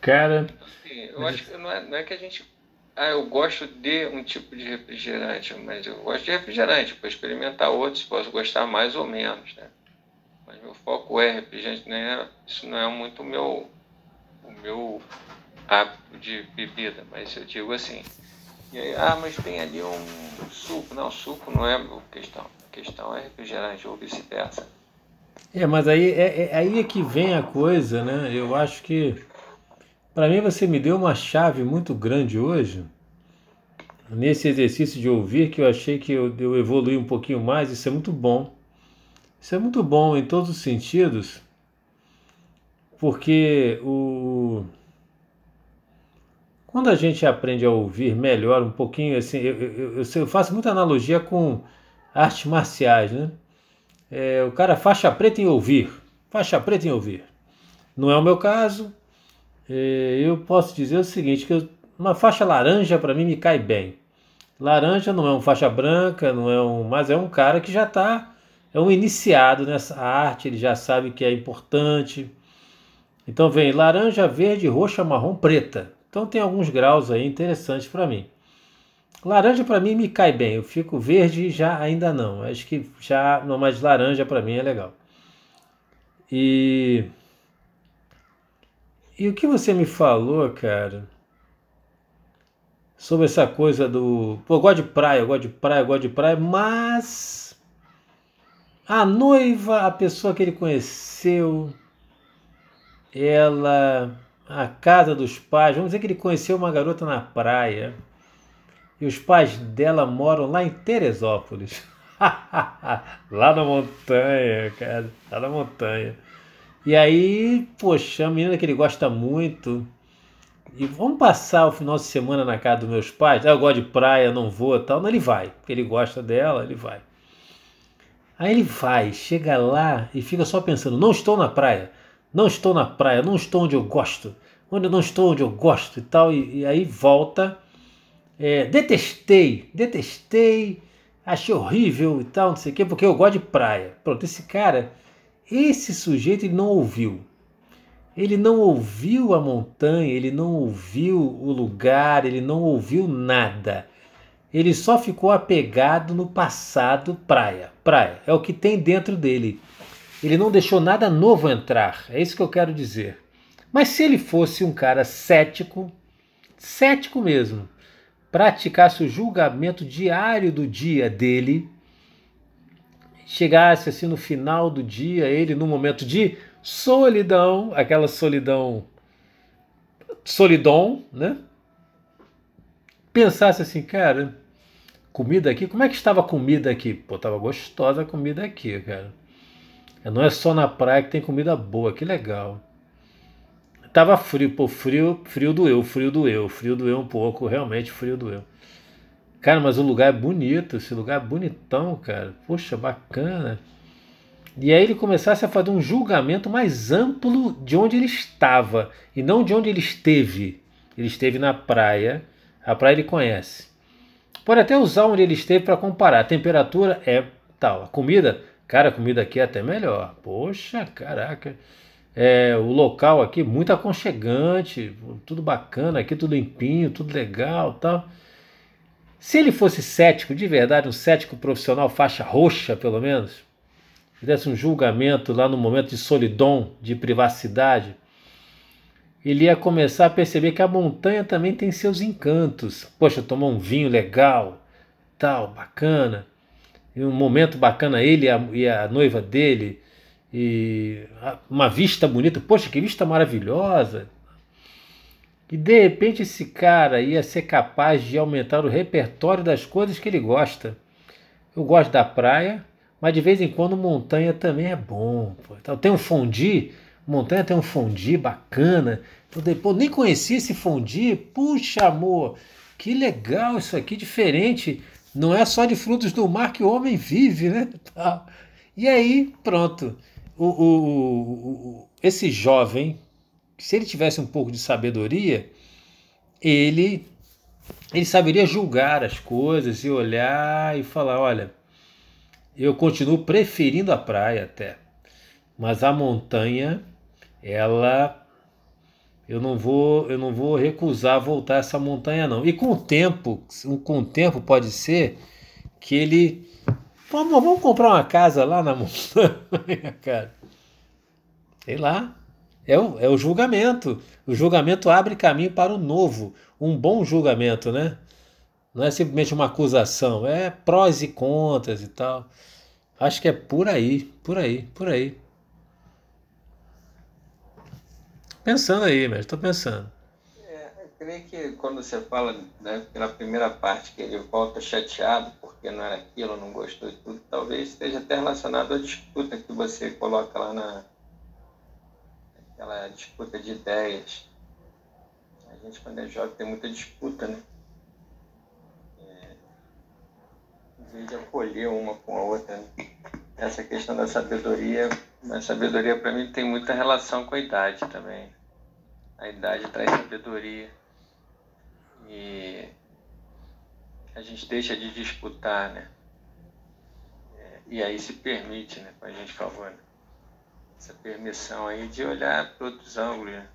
Cara. Assim, eu acho que não é, não é que a gente. Ah, eu gosto de um tipo de refrigerante, mas eu gosto de refrigerante. Para experimentar outros, posso gostar mais ou menos, né? Mas meu foco é refrigerante, né? Isso não é muito o meu, o meu hábito de bebida, mas eu digo assim. Aí, ah, mas tem ali um suco. Não, suco não é a questão. Questão é refrigerante ou vice-versa. É, mas aí é, é, aí é que vem a coisa, né? Eu acho que para mim você me deu uma chave muito grande hoje nesse exercício de ouvir que eu achei que eu, eu evolui um pouquinho mais. Isso é muito bom. Isso é muito bom em todos os sentidos, porque o quando a gente aprende a ouvir melhor um pouquinho, assim, eu, eu, eu faço muita analogia com artes marciais, né? É, o cara faixa preta em ouvir, faixa preta em ouvir. Não é o meu caso. É, eu posso dizer o seguinte, que eu, uma faixa laranja para mim me cai bem. Laranja não é um faixa branca, não é um, mas é um cara que já está é um iniciado nessa arte, ele já sabe que é importante. Então vem laranja, verde, roxa, marrom, preta. Então tem alguns graus aí interessantes para mim. Laranja para mim me cai bem, eu fico verde já ainda não. Acho que já não mais laranja para mim é legal. E e o que você me falou, cara, sobre essa coisa do, pô, eu gosto de praia, eu gosto de praia, eu gosto de praia, mas a noiva, a pessoa que ele conheceu, ela, a casa dos pais, vamos dizer que ele conheceu uma garota na praia e os pais dela moram lá em Teresópolis. lá na montanha, cara, lá na montanha. E aí, poxa, a menina que ele gosta muito. E vamos passar o final de semana na casa dos meus pais. Ah, eu gosto de praia, não vou tal. Não, ele vai, porque ele gosta dela, ele vai. Aí ele vai, chega lá e fica só pensando: não estou na praia, não estou na praia, não estou onde eu gosto, onde não estou onde eu gosto e tal. E, e aí volta, é, detestei, detestei, achei horrível e tal, não sei o quê, porque eu gosto de praia. Pronto, esse cara, esse sujeito ele não ouviu. Ele não ouviu a montanha, ele não ouviu o lugar, ele não ouviu nada. Ele só ficou apegado no passado praia. Praia é o que tem dentro dele. Ele não deixou nada novo entrar. É isso que eu quero dizer. Mas se ele fosse um cara cético, cético mesmo, praticasse o julgamento diário do dia dele, chegasse assim no final do dia, ele no momento de solidão, aquela solidão, solidão, né? Pensasse assim, cara, Comida aqui, como é que estava a comida aqui? Pô, tava gostosa a comida aqui, cara. Não é só na praia que tem comida boa, que legal. Tava frio, pô, frio, frio doeu, frio doeu, frio doeu um pouco, realmente frio doeu. Cara, mas o lugar é bonito, esse lugar é bonitão, cara. Poxa, bacana. E aí ele começasse a fazer um julgamento mais amplo de onde ele estava e não de onde ele esteve. Ele esteve na praia, a praia ele conhece. Pode até usar onde ele esteve para comparar. A temperatura é tal. A comida, cara, a comida aqui é até melhor. Poxa, caraca. É, o local aqui muito aconchegante, tudo bacana aqui, tudo limpinho, tudo legal, tal. Se ele fosse cético, de verdade, um cético profissional, faixa roxa pelo menos, fizesse um julgamento lá no momento de solidão, de privacidade, ele ia começar a perceber que a montanha também tem seus encantos. Poxa, tomar um vinho legal, tal, bacana. E um momento bacana, ele e a, e a noiva dele, e uma vista bonita. Poxa, que vista maravilhosa! E de repente esse cara ia ser capaz de aumentar o repertório das coisas que ele gosta. Eu gosto da praia, mas de vez em quando montanha também é bom. Então, tem um fondue Montanha tem um fondue bacana. Eu depois nem conhecia esse fondue. Puxa, amor, que legal isso aqui, diferente. Não é só de frutos do mar que o homem vive, né? E aí, pronto. O, o, o, esse jovem, se ele tivesse um pouco de sabedoria, ele, ele saberia julgar as coisas e olhar e falar: olha, eu continuo preferindo a praia até. Mas a montanha, ela eu não vou eu não vou recusar voltar essa montanha não. E com o tempo, com o tempo pode ser que ele vamos, vamos comprar uma casa lá na montanha, cara. Sei lá. É o, é o julgamento. O julgamento abre caminho para o novo. Um bom julgamento, né? Não é simplesmente uma acusação, é prós e contras e tal. Acho que é por aí, por aí, por aí. Pensando aí, mas estou pensando. É, eu creio que quando você fala né, pela primeira parte que ele volta chateado porque não era aquilo, não gostou de tudo, talvez esteja até relacionado à disputa que você coloca lá na aquela disputa de ideias. A gente quando é jovem tem muita disputa, né? vez de acolher uma com a outra. Né? Essa questão da sabedoria, a sabedoria para mim tem muita relação com a idade também. A idade traz sabedoria. E a gente deixa de disputar, né? É, e aí se permite, né, com a gente favor, né? essa permissão aí de olhar para outros ângulos, né?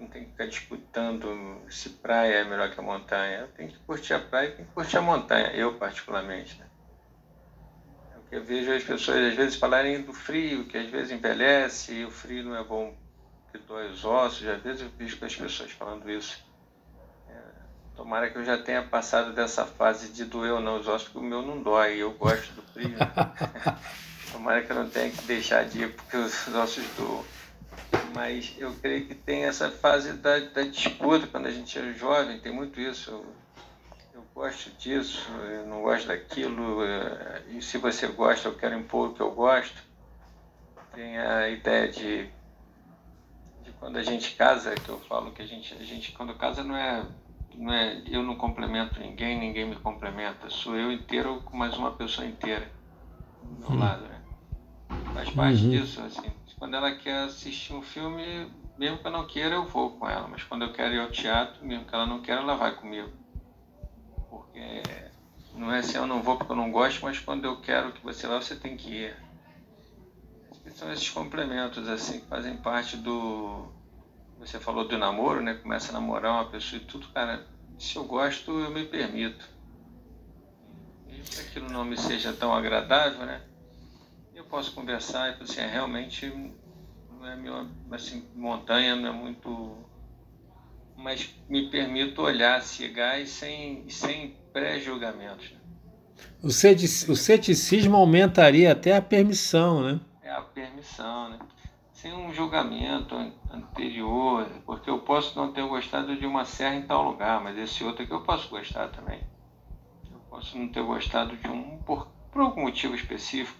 não tem que ficar disputando se praia é melhor que a montanha. Tem que curtir a praia tem que curtir a montanha, eu particularmente. Né? É eu vejo as pessoas às vezes falarem do frio, que às vezes envelhece, e o frio não é bom que dói os ossos. Às vezes eu vejo as pessoas falando isso. Tomara que eu já tenha passado dessa fase de doer ou não os ossos, porque o meu não dói, eu gosto do frio. Né? tomara que eu não tenha que deixar de ir porque os ossos doam mas eu creio que tem essa fase da, da disputa quando a gente é jovem, tem muito isso. Eu, eu gosto disso, eu não gosto daquilo, é, e se você gosta, eu quero impor o que eu gosto. Tem a ideia de, de quando a gente casa, que eu falo que a gente, a gente quando casa não é, não é eu não complemento ninguém, ninguém me complementa, sou eu inteiro com mais uma pessoa inteira do meu lado. Né? Faz parte uhum. disso, assim quando ela quer assistir um filme, mesmo que eu não queira, eu vou com ela. Mas quando eu quero ir ao teatro, mesmo que ela não queira, ela vai comigo. Porque não é assim, eu não vou porque eu não gosto, mas quando eu quero que você vá, você tem que ir. São esses complementos, assim, que fazem parte do. Você falou do namoro, né? Começa a namorar uma pessoa e tudo, cara. Se eu gosto, eu me permito. E se aquilo não me seja tão agradável, né? eu posso conversar e assim, é, realmente não é meu, assim, montanha não é muito mas me permito olhar, cegar e sem, sem pré-julgamentos. Né? O ceticismo aumentaria até a permissão, né? É a permissão, né? Sem um julgamento anterior, porque eu posso não ter gostado de uma serra em tal lugar, mas esse outro aqui eu posso gostar também. Eu posso não ter gostado de um por, por algum motivo específico.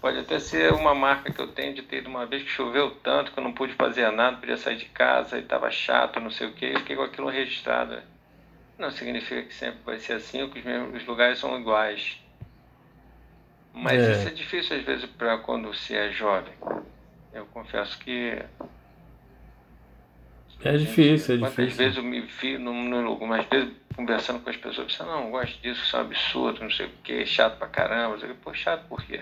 Pode até ser uma marca que eu tenho de ter ido uma vez que choveu tanto que eu não pude fazer nada, podia sair de casa e estava chato, não sei o que, eu fiquei com aquilo registrado. Não significa que sempre vai ser assim ou que os, mesmos, os lugares são iguais. Mas é. isso é difícil às vezes para quando se é jovem. Eu confesso que. É difícil, é difícil. vezes eu me vi num, algumas vezes conversando com as pessoas, você não gosto disso, isso é um absurdo, não sei o que, chato pra caramba. Eu pô, chato por quê?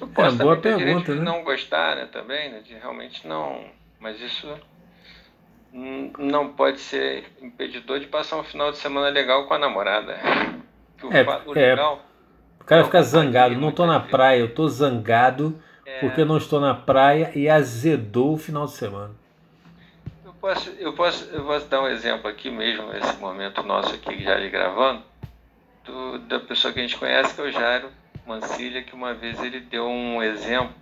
Eu é, posso é, boa pergunta, né? de não gostar, né, também, né, de realmente não, mas isso não pode ser impedidor de passar um final de semana legal com a namorada. O, é, o, é, legal, o cara fica zangado, não estou na praia, eu estou zangado é, porque não estou na praia e azedou o final de semana. Eu posso, eu posso, eu posso dar um exemplo aqui mesmo, nesse momento nosso aqui já ali gravando, do, da pessoa que a gente conhece, que é o Jairo Mancilha, que uma vez ele deu um exemplo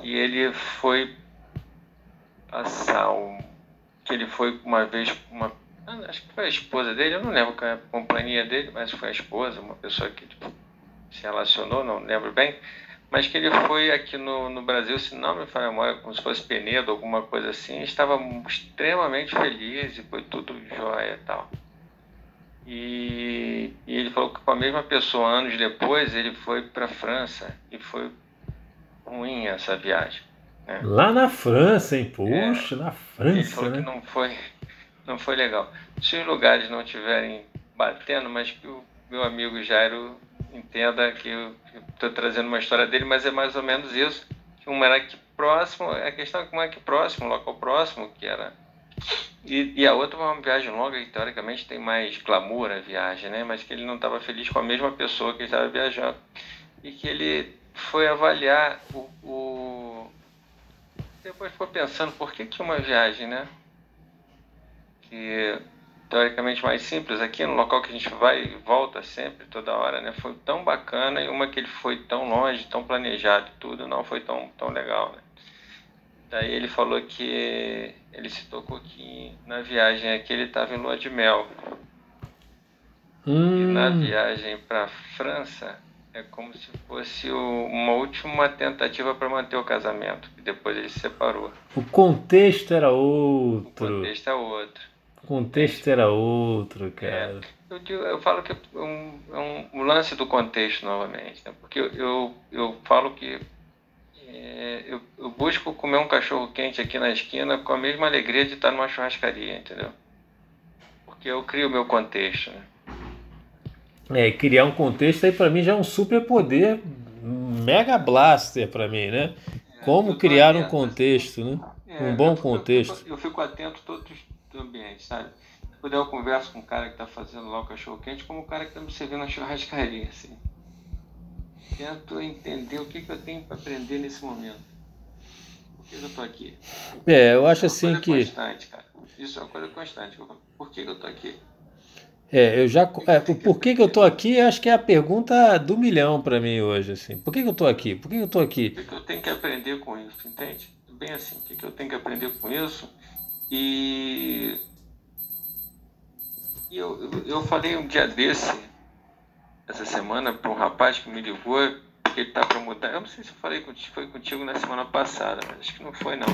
que ele foi passar um, que ele foi uma vez uma acho que foi a esposa dele, eu não lembro qual é a companhia dele, mas foi a esposa, uma pessoa que tipo, se relacionou, não lembro bem, mas que ele foi aqui no, no Brasil, se não me falha memória, como se fosse Penedo, alguma coisa assim, estava extremamente feliz e foi tudo jóia e tal. E, e, ele falou que com a mesma pessoa, anos depois, ele foi para a França e foi ruim essa viagem. Né? Lá na França, hein? Puxa, é, na França. Ele falou né? que não foi, não foi legal. Se os lugares não estiverem batendo, mas que o meu amigo Jairo entenda que eu estou trazendo uma história dele, mas é mais ou menos isso. Um moleque próximo, a questão é que um moleque próximo, local próximo, que era. E, e a outra uma viagem longa, que teoricamente tem mais glamour a viagem, né? Mas que ele não estava feliz com a mesma pessoa que estava viajando. E que ele foi avaliar o, o... Depois ficou pensando por que, que uma viagem, né? Que teoricamente mais simples aqui no local que a gente vai e volta sempre, toda hora, né? Foi tão bacana e uma que ele foi tão longe, tão planejado tudo, não foi tão, tão legal, né? Daí ele falou que ele se tocou que na viagem aqui ele estava em lua de mel. Hum. E na viagem para França é como se fosse o, uma última tentativa para manter o casamento, e depois ele se separou. O contexto era outro. O contexto é outro. Contexto era outro, cara. É, eu, digo, eu falo que é um, é um, um, lance do contexto novamente, né? porque eu, eu, eu falo que é, eu, eu, busco comer um cachorro quente aqui na esquina com a mesma alegria de estar numa churrascaria, entendeu? Porque eu crio o meu contexto, né? É, criar um contexto aí para mim já é um super poder mega blaster para mim, né? É, Como criar um contexto, né? É, um bom contexto. Eu, fico atento todos os ambientes, sabe? Se puder, eu converso com o cara que está fazendo lá o cachorro quente, como o cara que está me servindo na churrascaria, assim. Tento entender o que, que eu tenho para aprender nesse momento. Por que eu estou aqui? É, eu acho Isso é assim que. Constante, cara. Isso é uma coisa constante. Por que eu estou aqui? É, eu já. É, por que, que eu estou aqui? Acho que é a pergunta do milhão para mim hoje. Assim. Por que, que eu estou aqui? Por que, que eu estou aqui? O que, que eu tenho que aprender com isso? Entende? Bem assim, o que, que eu tenho que aprender com isso? E. E eu, eu, eu falei um dia desse, essa semana, para um rapaz que me ligou, que ele está para mudar. Eu não sei se eu falei contigo, foi contigo na semana passada, mas acho que não foi, não.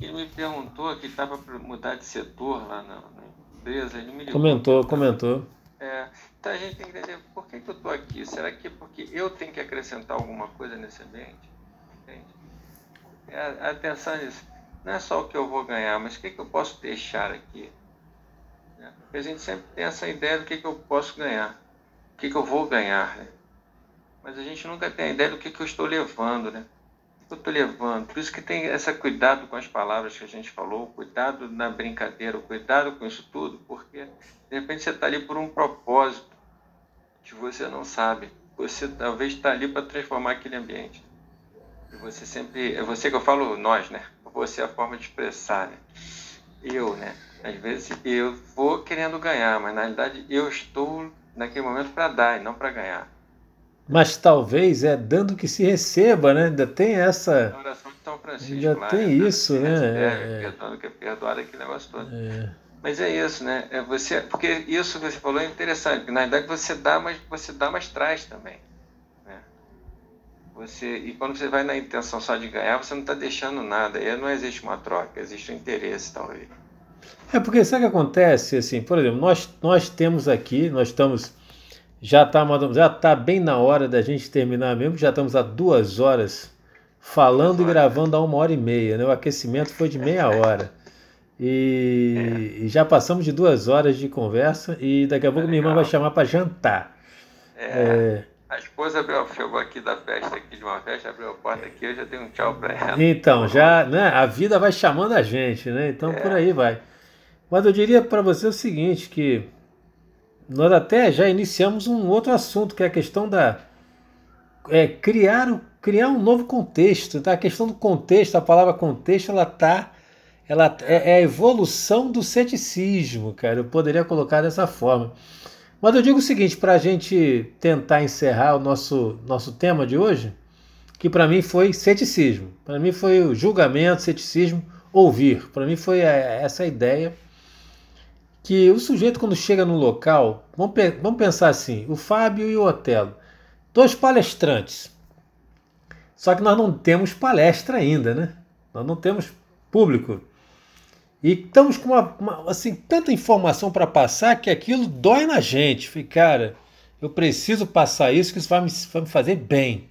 Ele me perguntou que estava para mudar de setor lá na, na empresa, ele me ligou. Comentou, comentou. É, então a gente tem que entender por que, que eu estou aqui. Será que é porque eu tenho que acrescentar alguma coisa nesse ambiente? Entende? É, atenção nisso. Não é só o que eu vou ganhar, mas o que, que eu posso deixar aqui? É, porque a gente sempre tem essa ideia do que, que eu posso ganhar, o que, que eu vou ganhar, né? Mas a gente nunca tem a ideia do que, que eu estou levando, né? eu estou levando. Por isso que tem esse cuidado com as palavras que a gente falou, cuidado na brincadeira, cuidado com isso tudo, porque de repente você está ali por um propósito que você não sabe. Você talvez está ali para transformar aquele ambiente. E você sempre. É você que eu falo, nós, né? Você é a forma de expressar, né? Eu, né? Às vezes eu vou querendo ganhar, mas na realidade eu estou naquele momento para dar e não para ganhar. Mas talvez é dando que se receba, né? Ainda tem essa. A oração de São Francisco. Ainda lá, tem né? isso, né? É, perdoando que é perdoado, aquele negócio todo. É. Mas é isso, né? É você, porque isso que você falou é interessante. Porque na verdade você dá, mas você dá, mas traz também. Você, e quando você vai na intenção só de ganhar, você não está deixando nada. Aí não existe uma troca, existe um interesse, talvez. É porque sabe o que acontece? Assim, por exemplo, nós, nós temos aqui, nós estamos já está já tá bem na hora da gente terminar mesmo, já estamos há duas horas falando e gravando há uma hora e meia. Né? O aquecimento foi de meia hora. E, e já passamos de duas horas de conversa e daqui a pouco é minha irmã vai chamar para jantar. É, é, A esposa abriu, chegou aqui da festa, aqui de uma festa, abriu a porta aqui, eu já tenho um tchau para ela. Então, já, né, a vida vai chamando a gente, né? Então é. por aí vai. Mas eu diria para você o seguinte, que nós até já iniciamos um outro assunto, que é a questão da é, criar, criar um novo contexto. Tá? A questão do contexto, a palavra contexto, ela tá, ela é, é a evolução do ceticismo, cara. Eu poderia colocar dessa forma. Mas eu digo o seguinte, para a gente tentar encerrar o nosso, nosso tema de hoje, que para mim foi ceticismo. Para mim foi o julgamento, ceticismo, ouvir. Para mim foi é, essa ideia que o sujeito, quando chega no local, vamos, vamos pensar assim: o Fábio e o Otelo, dois palestrantes. Só que nós não temos palestra ainda, né? Nós não temos público. E estamos com uma, uma assim, tanta informação para passar que aquilo dói na gente. Falei, cara, eu preciso passar isso, que isso vai me, vai me fazer bem.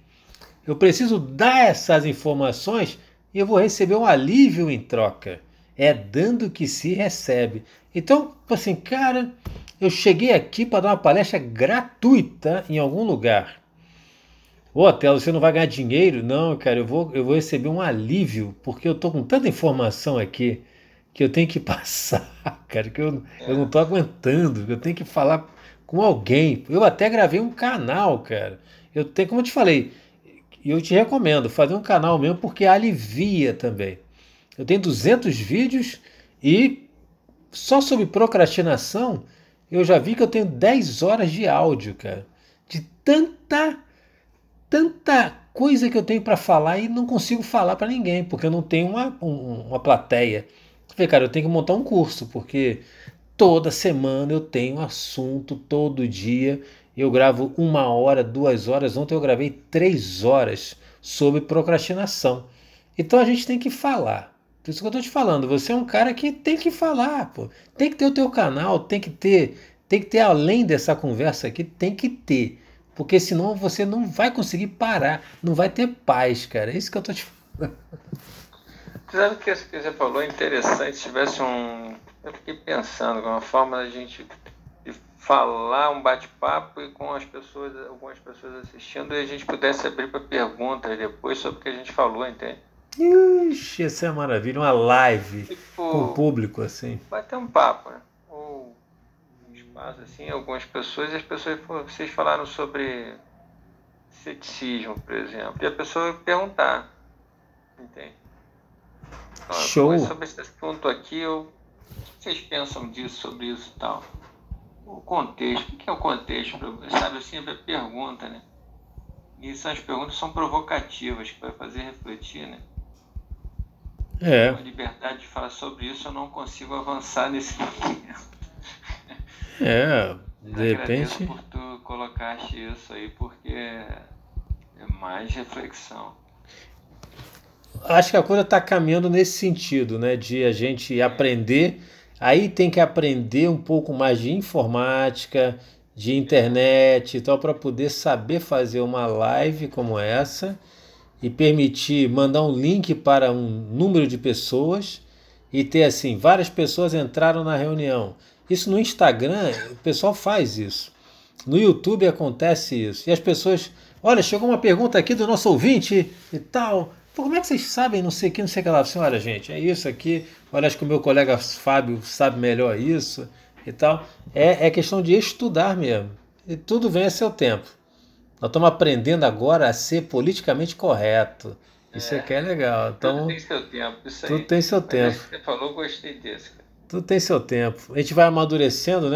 Eu preciso dar essas informações e eu vou receber um alívio em troca. É dando que se recebe. Então, assim, cara, Eu cheguei aqui para dar uma palestra gratuita em algum lugar. Ô, Telo, você não vai ganhar dinheiro? Não, cara, eu vou, eu vou receber um alívio, porque eu tô com tanta informação aqui que eu tenho que passar, cara, que eu, é. eu não tô aguentando, eu tenho que falar com alguém. Eu até gravei um canal, cara. Eu tenho, como eu te falei, eu te recomendo fazer um canal mesmo porque alivia também. Eu tenho 200 vídeos e só sobre procrastinação eu já vi que eu tenho 10 horas de áudio, cara. De tanta, tanta coisa que eu tenho para falar e não consigo falar para ninguém, porque eu não tenho uma, um, uma plateia. Falei, cara, eu tenho que montar um curso, porque toda semana eu tenho assunto, todo dia. Eu gravo uma hora, duas horas. Ontem eu gravei três horas sobre procrastinação. Então a gente tem que falar. Por isso que eu estou te falando, você é um cara que tem que falar, pô. Tem que ter o teu canal, tem que ter, tem que ter além dessa conversa aqui, tem que ter. Porque senão você não vai conseguir parar, não vai ter paz, cara. É isso que eu estou te falando. Que isso que você falou é interessante, se tivesse um. Eu fiquei pensando, uma forma da gente falar um bate-papo e com as pessoas, algumas pessoas assistindo, e a gente pudesse abrir para perguntas depois sobre o que a gente falou, entende? Ixi, essa é maravilha, uma live tipo, com o público, assim. Bater um papo, né? Ou um espaço, assim, algumas pessoas, e as pessoas, vocês falaram sobre ceticismo, por exemplo, e a pessoa perguntar, entende? Então, Show! Sobre esse ponto aqui, eu, o que vocês pensam disso, sobre isso e tal? O contexto, o que é o contexto? Sabe, sempre a pergunta, né? E essas perguntas são provocativas, que vai fazer refletir, né? É. Com a liberdade de falar sobre isso, eu não consigo avançar nesse momento. É, de repente. por tu colocaste isso aí, porque é mais reflexão. Acho que a coisa está caminhando nesse sentido, né? De a gente aprender. Aí tem que aprender um pouco mais de informática, de internet e tal, para poder saber fazer uma live como essa e permitir mandar um link para um número de pessoas e ter assim, várias pessoas entraram na reunião. Isso no Instagram, o pessoal faz isso. No YouTube acontece isso. E as pessoas, olha, chegou uma pergunta aqui do nosso ouvinte e tal. Pô, como é que vocês sabem, não sei o que, não sei o que lá. Assim, olha, gente, é isso aqui. Olha, acho que o meu colega Fábio sabe melhor isso e tal. É, é questão de estudar mesmo. E tudo vem a seu tempo. Nós estamos aprendendo agora a ser politicamente correto. Isso é, aqui é legal. Então, tudo tem seu tempo. Isso tudo tem seu tempo. Você falou, gostei desse. Tudo tem seu tempo. A gente vai amadurecendo, né?